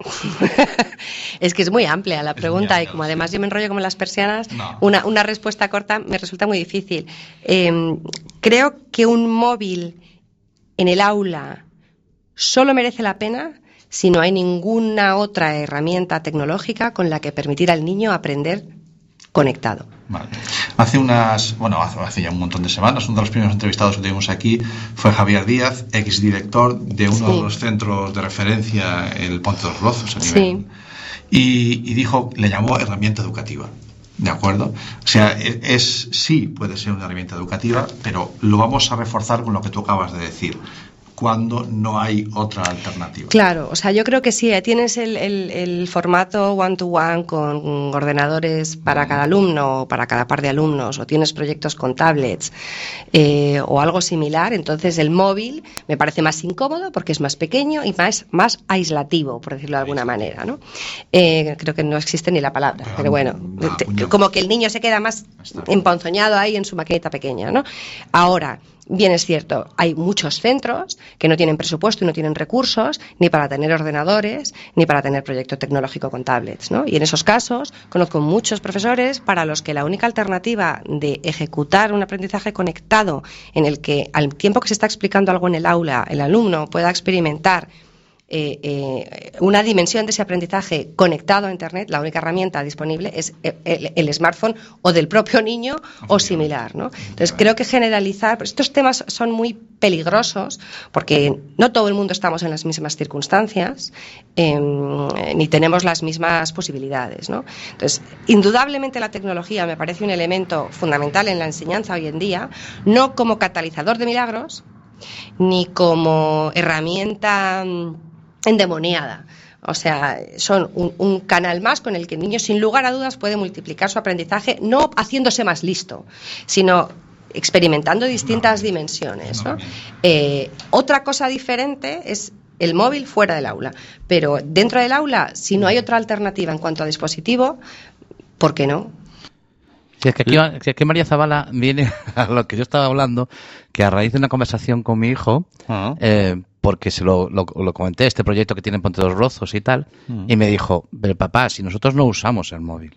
Es que es muy amplia la pregunta amplia, y como además yo me enrollo como las persianas, No. una, una respuesta corta me resulta muy difícil. Eh, creo que un móvil en el aula solo merece la pena si no hay ninguna otra herramienta tecnológica con la que permitir al niño aprender conectado. Vale. Hace unas, bueno, hace, hace ya un montón de semanas, uno de los primeros entrevistados que tuvimos aquí fue Javier Díaz, exdirector de uno Sí. de los centros de referencia, el Ponte de los Rozos, a Sí. Y dijo, le llamó herramienta educativa. ¿De acuerdo? O sea, e- es, sí puede ser una herramienta educativa, pero lo vamos a reforzar con lo que tú acabas de decir. Cuando no hay otra alternativa. Claro, o sea, yo creo que sí, eh, tienes el, el- el formato one-to-one con ordenadores para cada alumno o para cada par de alumnos, o tienes proyectos con tablets eh, o algo similar, entonces el móvil me parece más incómodo porque es más pequeño y más, más aislativo, por decirlo de alguna manera, ¿no? Eh, creo que no existe ni la palabra, pero bueno, te- como que el niño se queda más emponzoñado ahí en su maquinita pequeña, ¿no? Ahora, bien es cierto, hay muchos centros que no tienen presupuesto y no tienen recursos ni para tener ordenadores ni para tener proyecto tecnológico con tablets, ¿no? Y en esos casos conozco muchos profesores para los que la única alternativa de ejecutar un aprendizaje conectado en el que al tiempo que se está explicando algo en el aula el alumno pueda experimentar eh, eh, una dimensión de ese aprendizaje conectado a Internet, la única herramienta disponible es el, el- el smartphone o del propio niño o similar. ¿no? Entonces, creo que generalizar, pues estos temas son muy peligrosos porque no todo el mundo estamos en las mismas circunstancias em, ni tenemos las mismas posibilidades. ¿no? Entonces, indudablemente la tecnología me parece un elemento fundamental en la enseñanza hoy en día, no como catalizador de milagros, ni como herramienta mm, endemoniada. O sea, son un, un canal más con el que el niño, sin lugar a dudas, puede multiplicar su aprendizaje, no haciéndose más listo, sino experimentando distintas dimensiones. ¿no? no, bien. Eh, otra cosa diferente es el móvil fuera del aula, pero dentro del aula, si no hay otra alternativa en cuanto a dispositivo, ¿por qué no? Si es que aquí, si es que María Zavala viene a lo que yo estaba hablando, que a raíz de una conversación con mi hijo, Ah. eh, porque se lo, lo- lo comenté, este proyecto que tiene Ponte dos Rozos y tal, y me dijo, pero papá, si nosotros no usamos el móvil,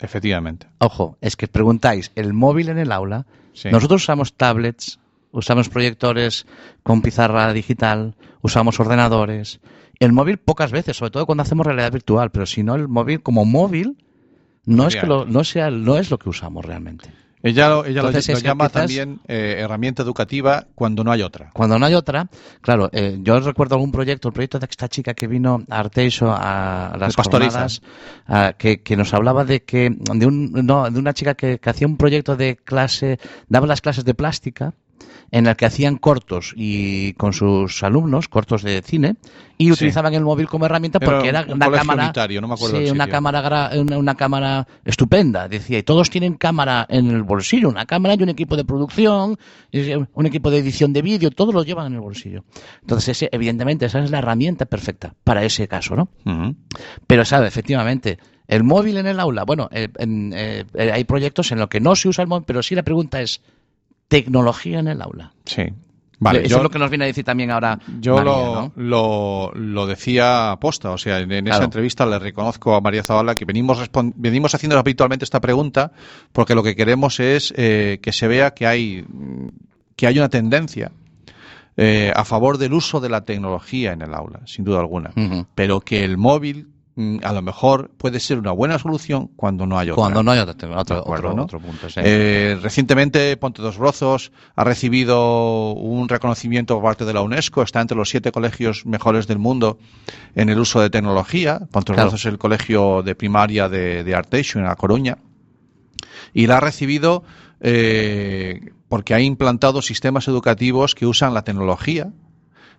Efectivamente. ojo, es que preguntáis, ¿el móvil en el aula? Sí. Nosotros usamos tablets, usamos proyectores con pizarra digital, usamos ordenadores. El móvil pocas veces, sobre todo cuando hacemos realidad virtual, pero si no, el móvil como móvil no es, que lo, no, sea, no es lo que usamos realmente. Ella, lo- ella lo- Entonces, llama quizás- también eh, herramienta educativa cuando no hay otra. Cuando no hay otra, claro, eh, yo recuerdo algún proyecto, el proyecto de esta chica que vino a Arteixo a las jornadas, a- que, que nos hablaba de que de, un, no, de una chica que, que hacía un proyecto de clase, daba las clases de plástica, en el que hacían cortos y con sus alumnos, cortos de cine, y Sí. utilizaban el móvil como herramienta porque era un una cámara, no me acuerdo sí, una cámara, una, una cámara estupenda, decía, y todos tienen cámara en el bolsillo, una cámara y un equipo de producción, un equipo de edición de vídeo, todos lo llevan en el bolsillo. Entonces, ese, evidentemente, esa es la herramienta perfecta para ese caso, ¿no? Pero, sabe, efectivamente, el móvil en el aula, bueno, eh, en, eh, eh, hay proyectos en los que no se usa el móvil, pero sí la pregunta es, ¿tecnología en el aula? Sí. Vale, Eso yo, es lo que nos viene a decir también ahora yo María, lo, ¿no? lo, lo decía aposta, o sea, en, en esa entrevista le reconozco a María Zavala que venimos, venimos haciendo habitualmente esta pregunta porque lo que queremos es eh, que se vea que hay, que hay una tendencia eh, a favor del uso de la tecnología en el aula, sin duda alguna, pero que el móvil a lo mejor puede ser una buena solución cuando no hay otra. Cuando no hay otro, otro, acuerdo, otro, ¿no? otro punto. sí. Eh, recientemente Ponte dos Brozos ha recibido un reconocimiento por parte de la UNESCO, está entre los siete colegios mejores del mundo en el uso de tecnología. Ponte dos Claro. Brozos es el colegio de primaria de, de Arteixo, en La Coruña, y la ha recibido eh, porque ha implantado sistemas educativos que usan la tecnología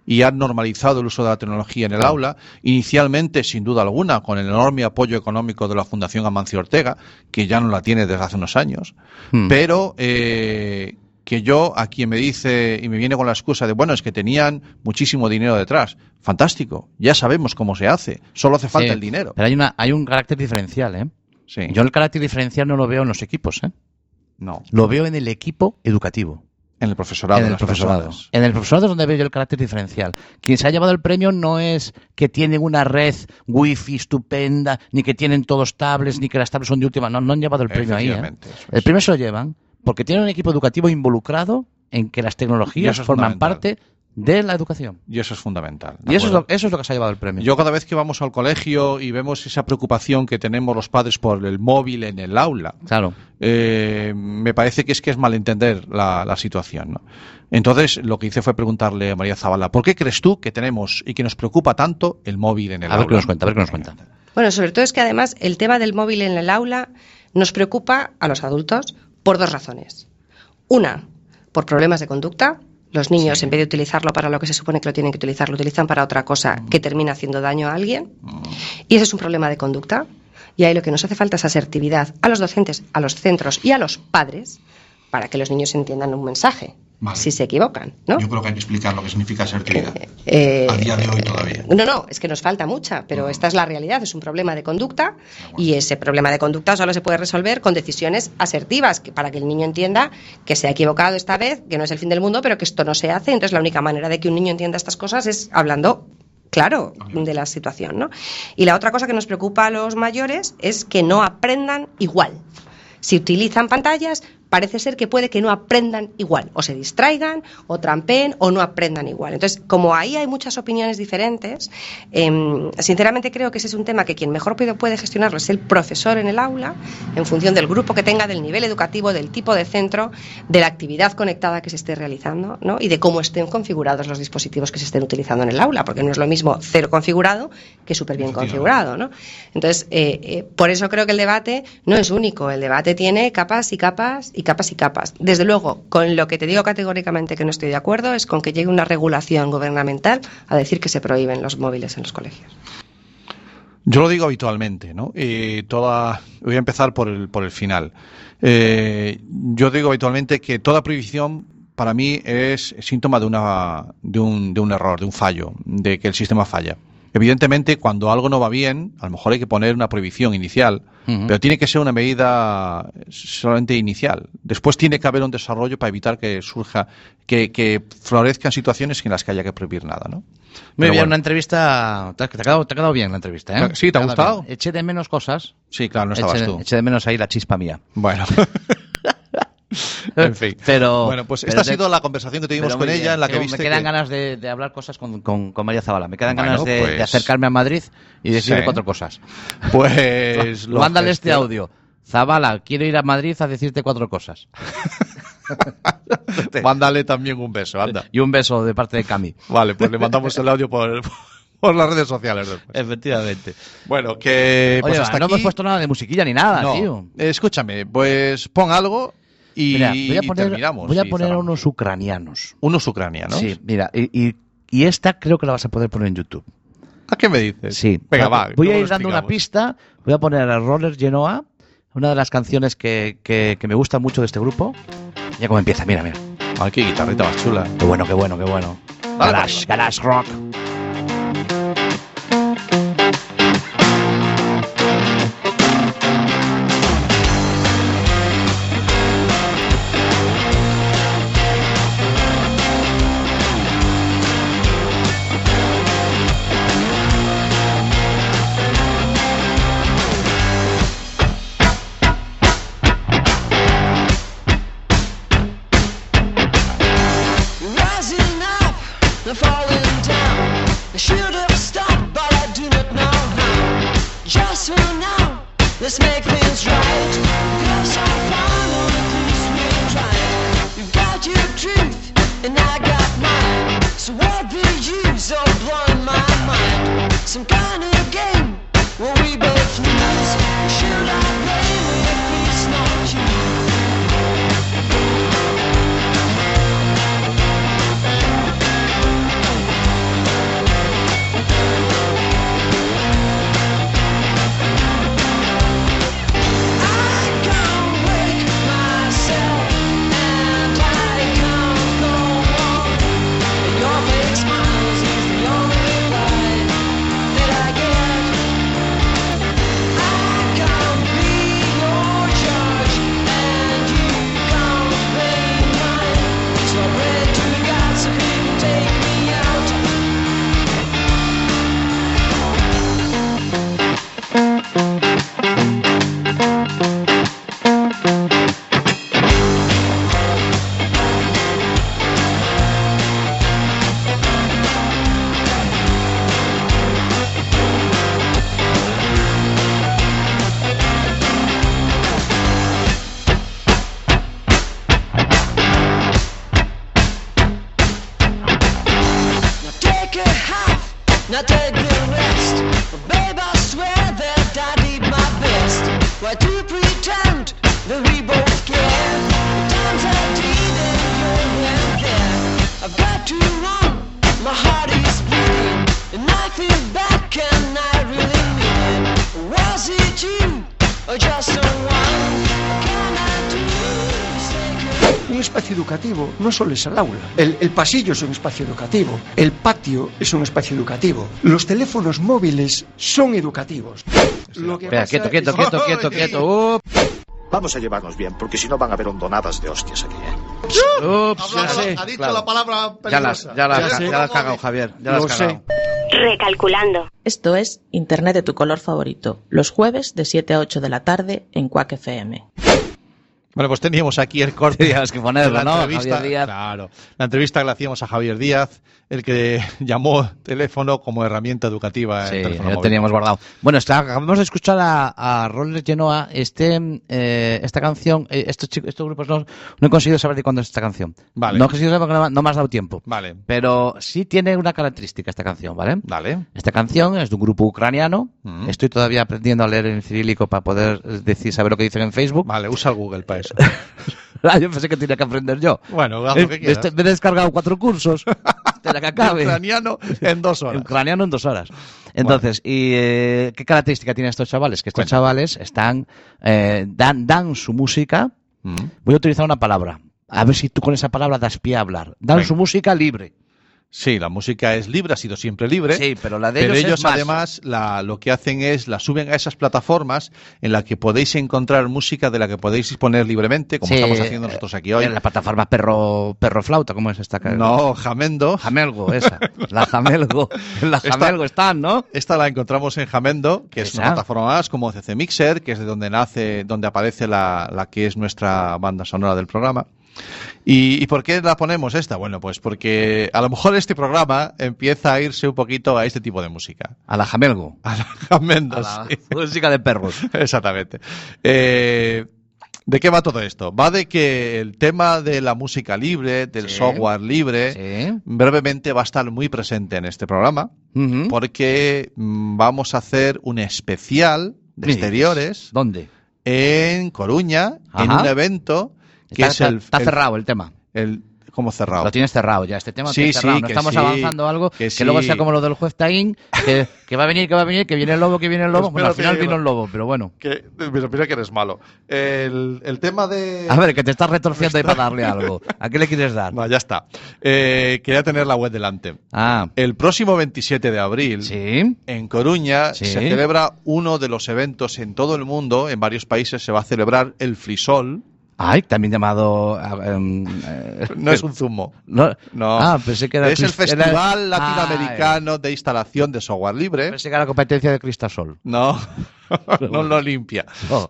y han normalizado el uso de la tecnología en el aula, inicialmente, sin duda alguna, con el enorme apoyo económico de la Fundación Amancio Ortega, que ya no la tiene desde hace unos años, Hmm. pero eh, que yo, a quien me dice y me viene con la excusa de, bueno, es que tenían muchísimo dinero detrás, fantástico, ya sabemos cómo se hace, solo hace falta Sí, el dinero. Pero hay, una, hay un carácter diferencial, ¿eh? Sí. Yo el carácter diferencial no lo veo en los equipos, ¿eh? no, Lo veo en el equipo educativo. En el profesorado. en el profesorado. personas. En el profesorado es donde veo yo el carácter diferencial. Quien se ha llevado el premio no es que tienen una red wifi estupenda, ni que tienen todos tablets, ni que las tablets son de última. No, no han llevado el premio ahí. ¿eh? El premio se lo llevan porque tienen un equipo educativo involucrado en que las tecnologías forman parte de la educación. Y eso es fundamental. ¿de Y eso es, lo, eso es lo que se ha llevado el premio. Yo cada vez que vamos al colegio y vemos esa preocupación que tenemos los padres por el móvil en el aula, Claro. eh, me parece que es que es malentender la, la situación. ¿no? Entonces, lo que hice fue preguntarle a María Zavala, ¿por qué crees tú que tenemos y que nos preocupa tanto el móvil en el A aula? ver qué nos cuenta, a ver qué nos cuenta. Bueno, sobre todo es que además el tema del móvil en el aula nos preocupa a los adultos por dos razones. Una, por problemas de conducta, Los niños, en vez de utilizarlo para lo que se supone que lo tienen que utilizar, lo utilizan para otra cosa que termina haciendo daño a alguien. Y ese es un problema de conducta. Y ahí lo que nos hace falta es asertividad a los docentes, a los centros y a los padres para que los niños entiendan un mensaje Vale. si se equivocan, ¿no? Yo creo que hay que explicar lo que significa asertividad. Eh, a día de hoy todavía. No, no, es que nos falta mucha, pero esta es la realidad, es un problema de conducta y ese problema de conducta solo se puede resolver con decisiones asertivas que, para que el niño entienda que se ha equivocado esta vez, que no es el fin del mundo, pero que esto no se hace. Entonces la única manera de que un niño entienda estas cosas es hablando claro de la situación, ¿no? Y la otra cosa que nos preocupa a los mayores es que no aprendan igual. Si utilizan pantallas, parece ser que puede que no aprendan igual, o se distraigan, o trampen, o no aprendan igual. Entonces, como ahí hay muchas opiniones diferentes, em, sinceramente creo que ese es un tema que quien mejor puede, puede gestionarlo es el profesor en el aula, en función del grupo que tenga, del nivel educativo, del tipo de centro, de la actividad conectada que se esté realizando, ¿no? y de cómo estén configurados los dispositivos que se estén utilizando en el aula, porque no es lo mismo cero configurado que súper bien configurado. ¿no? Entonces, eh, eh, por eso creo que el debate no es único, el debate tiene capas y capas y capas y capas. Desde luego, con lo que te digo categóricamente que no estoy de acuerdo es con que llegue una regulación gubernamental a decir que se prohíben los móviles en los colegios. Yo lo digo habitualmente, ¿no? Y toda, voy a empezar por el, por el final. Eh, yo digo habitualmente que toda prohibición para mí es síntoma de, una, de, un, de un error, de un fallo, de que el sistema falla. Evidentemente, cuando algo no va bien, a lo mejor hay que poner una prohibición inicial, Ujú. pero tiene que ser una medida solamente inicial. Después tiene que haber un desarrollo para evitar que surja, que, que florezcan situaciones en las que haya que prohibir nada, ¿no? Muy Pero bien, bueno. una entrevista. Te ha, quedado, te ha quedado bien la entrevista, ¿eh? Sí, ¿te ha gustado? bien. Eché de menos cosas. Sí, claro, no estabas eché, tú. eché de menos ahí la chispa mía. Bueno. en fin. Pero. Bueno, pues esta ha sido la conversación que tuvimos con ella en la que viste Me quedan que- ganas de, de hablar cosas con, con- con María Zabala. Me quedan Bueno, ganas de, pues- de acercarme a Madrid y decirle Sí. cuatro cosas. Pues lo Mándale este audio. Zabala, quiero ir a Madrid a decirte cuatro cosas. Mándale también un beso, anda. Y un beso de parte de Cami. Vale, pues le mandamos el audio por, por las redes sociales después. Efectivamente. Bueno, que pues Oye, hasta no aquí... hemos puesto nada de musiquilla ni nada, No, tío. eh, escúchame, pues pon algo y, Mira, voy a y poner, terminamos. voy a y poner unos ucranianos. Unos ucranianos. Sí, mira, y, y- y esta creo que la vas a poder poner en YouTube. ¿A qué me dices? Sí. Venga, va. Voy a ir dando una pista. Voy a poner a Roller Genoa, una de las canciones que, que- que me gusta mucho de este grupo. Ya como empieza, mira, mira. Ay, qué guitarrita más chula. Qué bueno, qué bueno, qué bueno. Dale, Garage, Pablo. garage rock. No solo es el aula. El, el pasillo es un espacio educativo. El patio es un espacio educativo. Los teléfonos móviles son educativos. Lo que Espera, quieto, quieto, es- quieto, quieto, quieto. Up, Vamos a llevarnos bien, porque si no van a haber hondonadas de hostias aquí, ¿eh? ups, ya Hablado, sé. ha dicho claro. la palabra Ya las, peligrosa. ya las, Ya ya las cagado, Javier. Ya las Lo sé. Recalculando. Esto es Internet de tu color favorito, los jueves de 7 a 8 de la tarde en Quack FM. Bueno, pues teníamos aquí el corte. Tenías que ponerlo, de la ¿no? entrevista, Javier Díaz. Claro, la entrevista que le hacíamos a Javier Díaz, el que llamó teléfono como herramienta educativa. Sí, ya móvil. teníamos guardado. Bueno, está, acabamos de escuchar a, a Roller Genoa. Este, eh, esta canción, eh, estos, chicos, estos grupos no, no he conseguido saber de cuándo es esta canción. Vale. No he conseguido saber porque no, no me has dado tiempo. Vale, Pero sí tiene una característica esta canción, ¿vale? dale. Esta canción es de un grupo ucraniano. Mm. Estoy todavía aprendiendo a leer en cirílico para poder decir, saber lo que dicen en Facebook. Vale, usa el Google para eso. Ah, yo pensé que tenía que aprender yo. Bueno, haz lo que quieras. este- me he descargado cuatro cursos. Espera que acabe. Ucraniano en dos horas. Ucraniano en dos horas. Entonces, ¿y eh, qué característica tienen estos chavales? Que estos Cuéntame. chavales están, eh, dan, dan su música. Mm. Voy a utilizar una palabra. A ver si tú con esa palabra das pie a hablar. Dan Venga. su música libre. Sí, la música es libre, ha sido siempre libre. Sí, pero la de Pero ellos, ellos, es más. además la, lo que hacen es la suben a esas plataformas en las que podéis encontrar música de la que podéis disponer libremente, como Sí, estamos haciendo nosotros aquí hoy. En la plataforma perro, perro flauta, ¿cómo es esta? No, Jamendo. Jamelgo, esa. La Jamelgo. La Esta- Jamelgo están, ¿no? Esta la encontramos en Jamendo, que es una plataforma más como CC Mixer, que es de donde nace, donde aparece la, la que es nuestra banda sonora del programa. ¿Y, y por qué la ponemos esta? Bueno, pues porque a lo mejor este programa empieza a irse un poquito a este tipo de música. A la Jamelgo. A la Jamendo, A la sí. música de perros. Exactamente. Eh, ¿De qué va todo esto? Va de que el tema de la música libre, del Sí. software libre, Sí. brevemente va a estar muy presente en este programa, porque mm, vamos a hacer un especial de exteriores ¿Dónde? en Coruña, en un evento Está, es el... está el- cerrado el tema. el- ¿Cómo cerrado? Lo tienes cerrado ya. Este tema Sí, cerrado. sí, no estamos sí, avanzando algo que que, luego sea como lo del juez Taín, que, que va a venir, que va a venir, que viene el lobo, que viene el lobo. Bueno, al final vino el lobo, pero bueno. Que, mira, que eres malo. El, el tema de... A ver, que te estás retorciendo ahí para darle algo. ¿A qué le quieres dar? No, ya está. Eh, quería tener la web delante. Ah, El próximo 27 de abril, en Coruña, se celebra uno de los eventos en todo el mundo, en varios países se va a celebrar el Frisol. Ay, también llamado. eh, No es un zumo. no, No. Ah, pensé que era. es el era- Festival Ah, Latinoamericano de Instalación de Software Libre. Pensé que era la competencia de Cristasol. No, no lo limpia.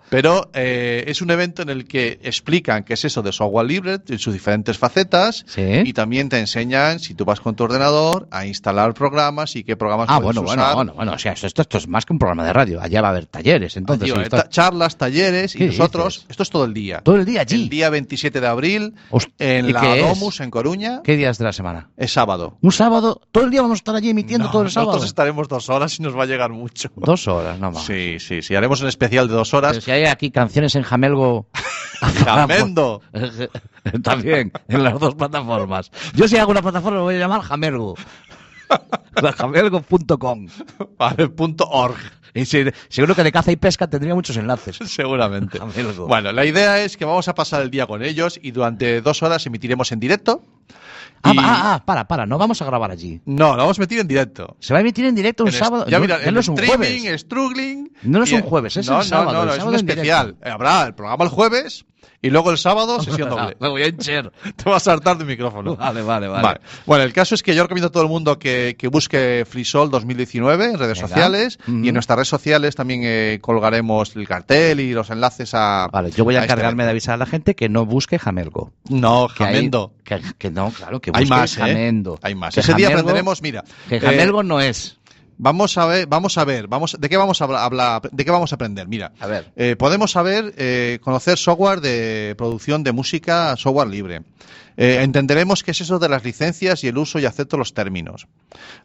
Pero eh, es un evento en el que explican qué es eso de software libre en sus diferentes facetas Sí. y también te enseñan, si tú vas con tu ordenador, a instalar programas y qué programas Ah, puedes bueno, bueno, usar. bueno, bueno. O sea, esto, esto, esto es más que un programa de radio. Allá va a haber talleres, entonces. Charlas, talleres y ¿Qué nosotros, dices? esto es todo el día. todo el día allí. El día 27 de abril Host- en ¿y la? Domus en Coruña ¿Qué días de la semana? es sábado. Un sábado, todo el día vamos a estar allí emitiendo No, todo el sábado. Nosotros estaremos dos horas y nos va a llegar mucho. Dos horas, no más. Sí, sí, sí. Haremos un especial de dos horas. Pero si hay aquí canciones en Jamelgo. Jamendo. También, en las dos plataformas. Yo si hago una plataforma lo voy a llamar Jamelgo. Jamelgo.com. Vale, punto org. Y si- seguro que de caza y pesca tendría muchos enlaces. Seguramente. Jamelgo. Bueno, la idea es que vamos a pasar el día con ellos y durante dos horas emitiremos en directo. Ah, ah, ah, para, para, no vamos a grabar allí. No, lo vamos a emitir en directo. Se va a emitir en directo un En es- sábado. Ya no, mira, no es un streaming, jueves. struggling. No es y- un jueves, es no, el sábado, No, no, el es un especial. Habrá el programa el jueves y luego el sábado sesión doble. Me voy a hinchar. Te vas a saltar de micrófono. Vale, vale, vale. Bueno, el caso es que yo recomiendo a todo el mundo que, que busque FreeSol 2019 en redes sociales y en nuestras redes sociales también eh, colgaremos el cartel y los enlaces a. Vale, yo voy a a este encargarme de avisar a la gente que no busque Jamelgo. No, Que hay- Jamendo. que, que no, claro, que Hay busque más, ¿eh? Jamendo. Hay más. Ese día aprenderemos, mira. Que eh, Jamelgo no es. Vamos a ver, vamos a ver, vamos, ¿de qué vamos a habla- hablar? ¿De qué vamos a aprender? Mira, A ver. eh, podemos saber, eh, conocer software de producción de música, software libre. Eh, entenderemos qué es eso de las licencias y el uso y acepto los términos.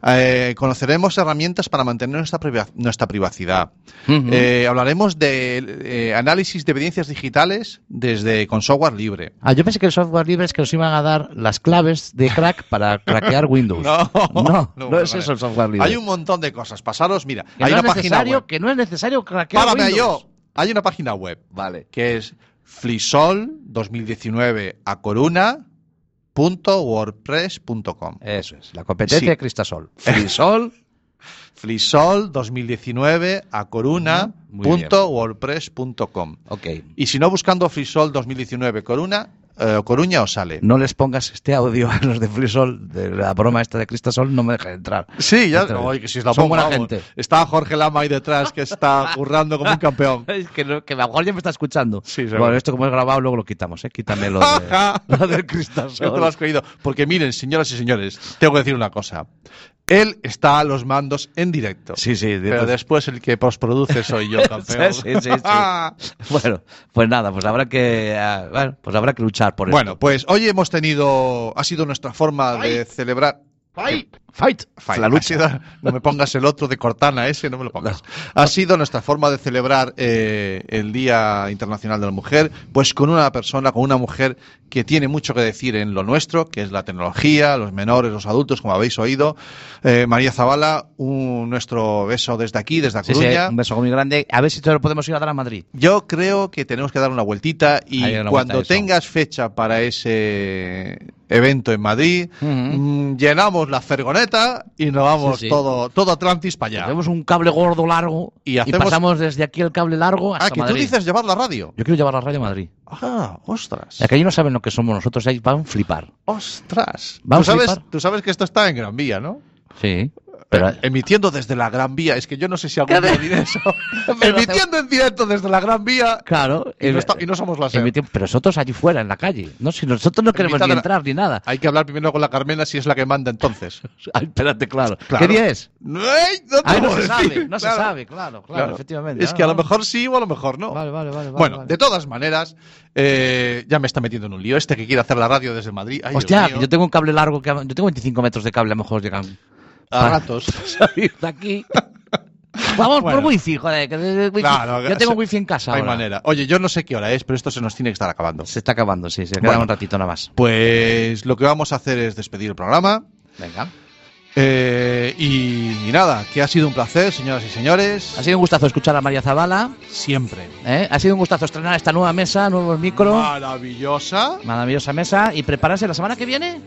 Eh, conoceremos herramientas para mantener nuestra, priva- nuestra privacidad. Eh, hablaremos de eh, análisis de evidencias digitales desde con software libre. Ah, yo pensé que el software libre es que nos iban a dar las claves de crack para craquear Windows. No, no, no, no, es eso el software libre. Hay un montón de cosas. Pasaros, mira, que, hay no una es página web. que no es necesario craquear Párame Windows. yo. Hay una página web Vale. que es flisol 2019 a coruna.wordpress.com. Eso es, la competencia Sí. de Cristasol. Frisol. Flisol 2019 a coruna.wordpress.com. ok. Y si no buscando Flisol 2019 Coruna, eh, Coruña os sale. No les pongas este audio a los de Frisol, de la broma esta de Cristasol, no me deja entrar. Sí, ya, vez. oye, que si os la Son buena gente. Está Jorge Lama ahí detrás que está currando como un campeón. Es que, no- que a lo mejor ya me está escuchando. Sí, bueno, esto como es grabado, luego lo quitamos, ¿eh? Quítame lo, de, lo del Cristasol. No te lo has creído. Porque miren, señoras y señores, tengo que decir una cosa. Él está a los mandos en directo. Sí, sí. Pero después el que postproduce soy yo, campeón. Sí, sí, sí. Bueno, pues nada, pues habrá que, ah, bueno, pues habrá que luchar por Bueno, esto. pues hoy hemos tenido, ha sido nuestra forma de celebrar. Fight, fight, Fight. la Ha lucha. no me pongas el otro de Cortana, ese no me lo pongas. Ha sido nuestra forma de celebrar eh, el Día Internacional de la Mujer, pues con una persona, con una mujer que tiene mucho que decir en lo nuestro, que es la tecnología, los menores, los adultos, como habéis oído. Eh, María Zavala, un, nuestro beso desde aquí, desde A Sí, sí, Coruña. un beso muy grande. A ver si te lo podemos ir a dar a Madrid. Yo creo que tenemos que dar una vueltita y una cuando vuelta tengas fecha para ese evento en Madrid, mm, llenamos la fergoneta y nos vamos Sí, sí. todo, todo Atlantis para allá. Tenemos un cable gordo largo Y y, pasamos desde aquí el cable largo hasta Ah, que Madrid. tú dices llevar la radio. Yo quiero llevar la radio a Madrid. Ah, ostras. Ya que allí no saben lo que somos nosotros, ahí van a flipar. Ostras. ¿Tú sabes, tú sabes que esto está en Gran Vía, ¿no? Sí. Pero, Eh, emitiendo desde la Gran Vía. Es que yo no sé si algún día diré eso. Emitiendo en directo desde la Gran Vía. claro. Y no, eh, está- y no somos la SER. emiti- pero nosotros allí fuera, en la calle. No, si nosotros no queremos ni entrar ni nada. Hay que hablar primero con la Carmena si es la que manda entonces. Ay, espérate, claro. Claro. ¿Qué día es? No, no Ay, no se sabe, no claro. se sabe, claro, claro, Claro. efectivamente. Es Ah, que a lo mejor sí o a lo mejor no. Vale, vale, vale. bueno, vale. de todas maneras, eh, ya me está metiendo en un lío este que quiere hacer la radio desde Madrid. Ay, Hostia, yo tengo un cable largo, que yo tengo 25 metros de cable, a lo mejor llegan a ratos. salir de aquí. Vamos Bueno. por wifi, joder. Que desde wifi- No, no, yo tengo se- wifi en casa Hay ahora. manera. Oye, yo no sé qué hora es, pero esto se nos tiene que estar acabando. Se está acabando, sí, se queda Bueno. un ratito nada más. Pues lo que vamos a hacer es despedir el programa. Venga. Eh, y, y nada, que ha sido un placer, señoras y señores. Ha sido un gustazo escuchar a María Zavala. Siempre. ¿eh? Ha sido un gustazo estrenar esta nueva mesa, nuevos micros. Maravillosa. Maravillosa mesa. Y prepararse la semana que viene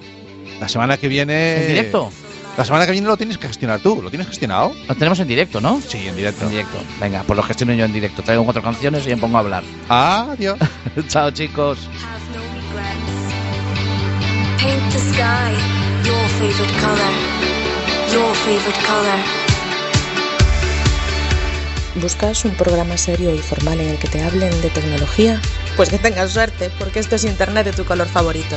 La semana que viene. en directo. La semana que viene lo tienes que gestionar tú. ¿Lo tienes gestionado? Lo tenemos en directo, ¿no? Sí, en directo. En directo. Venga, pues lo gestiono yo en directo. Traigo cuatro canciones y me pongo a hablar. Adiós. Chao, chicos. ¿Buscas un programa serio y formal en el que te hablen de tecnología? Pues que tengas suerte, porque esto es Internet de tu color favorito.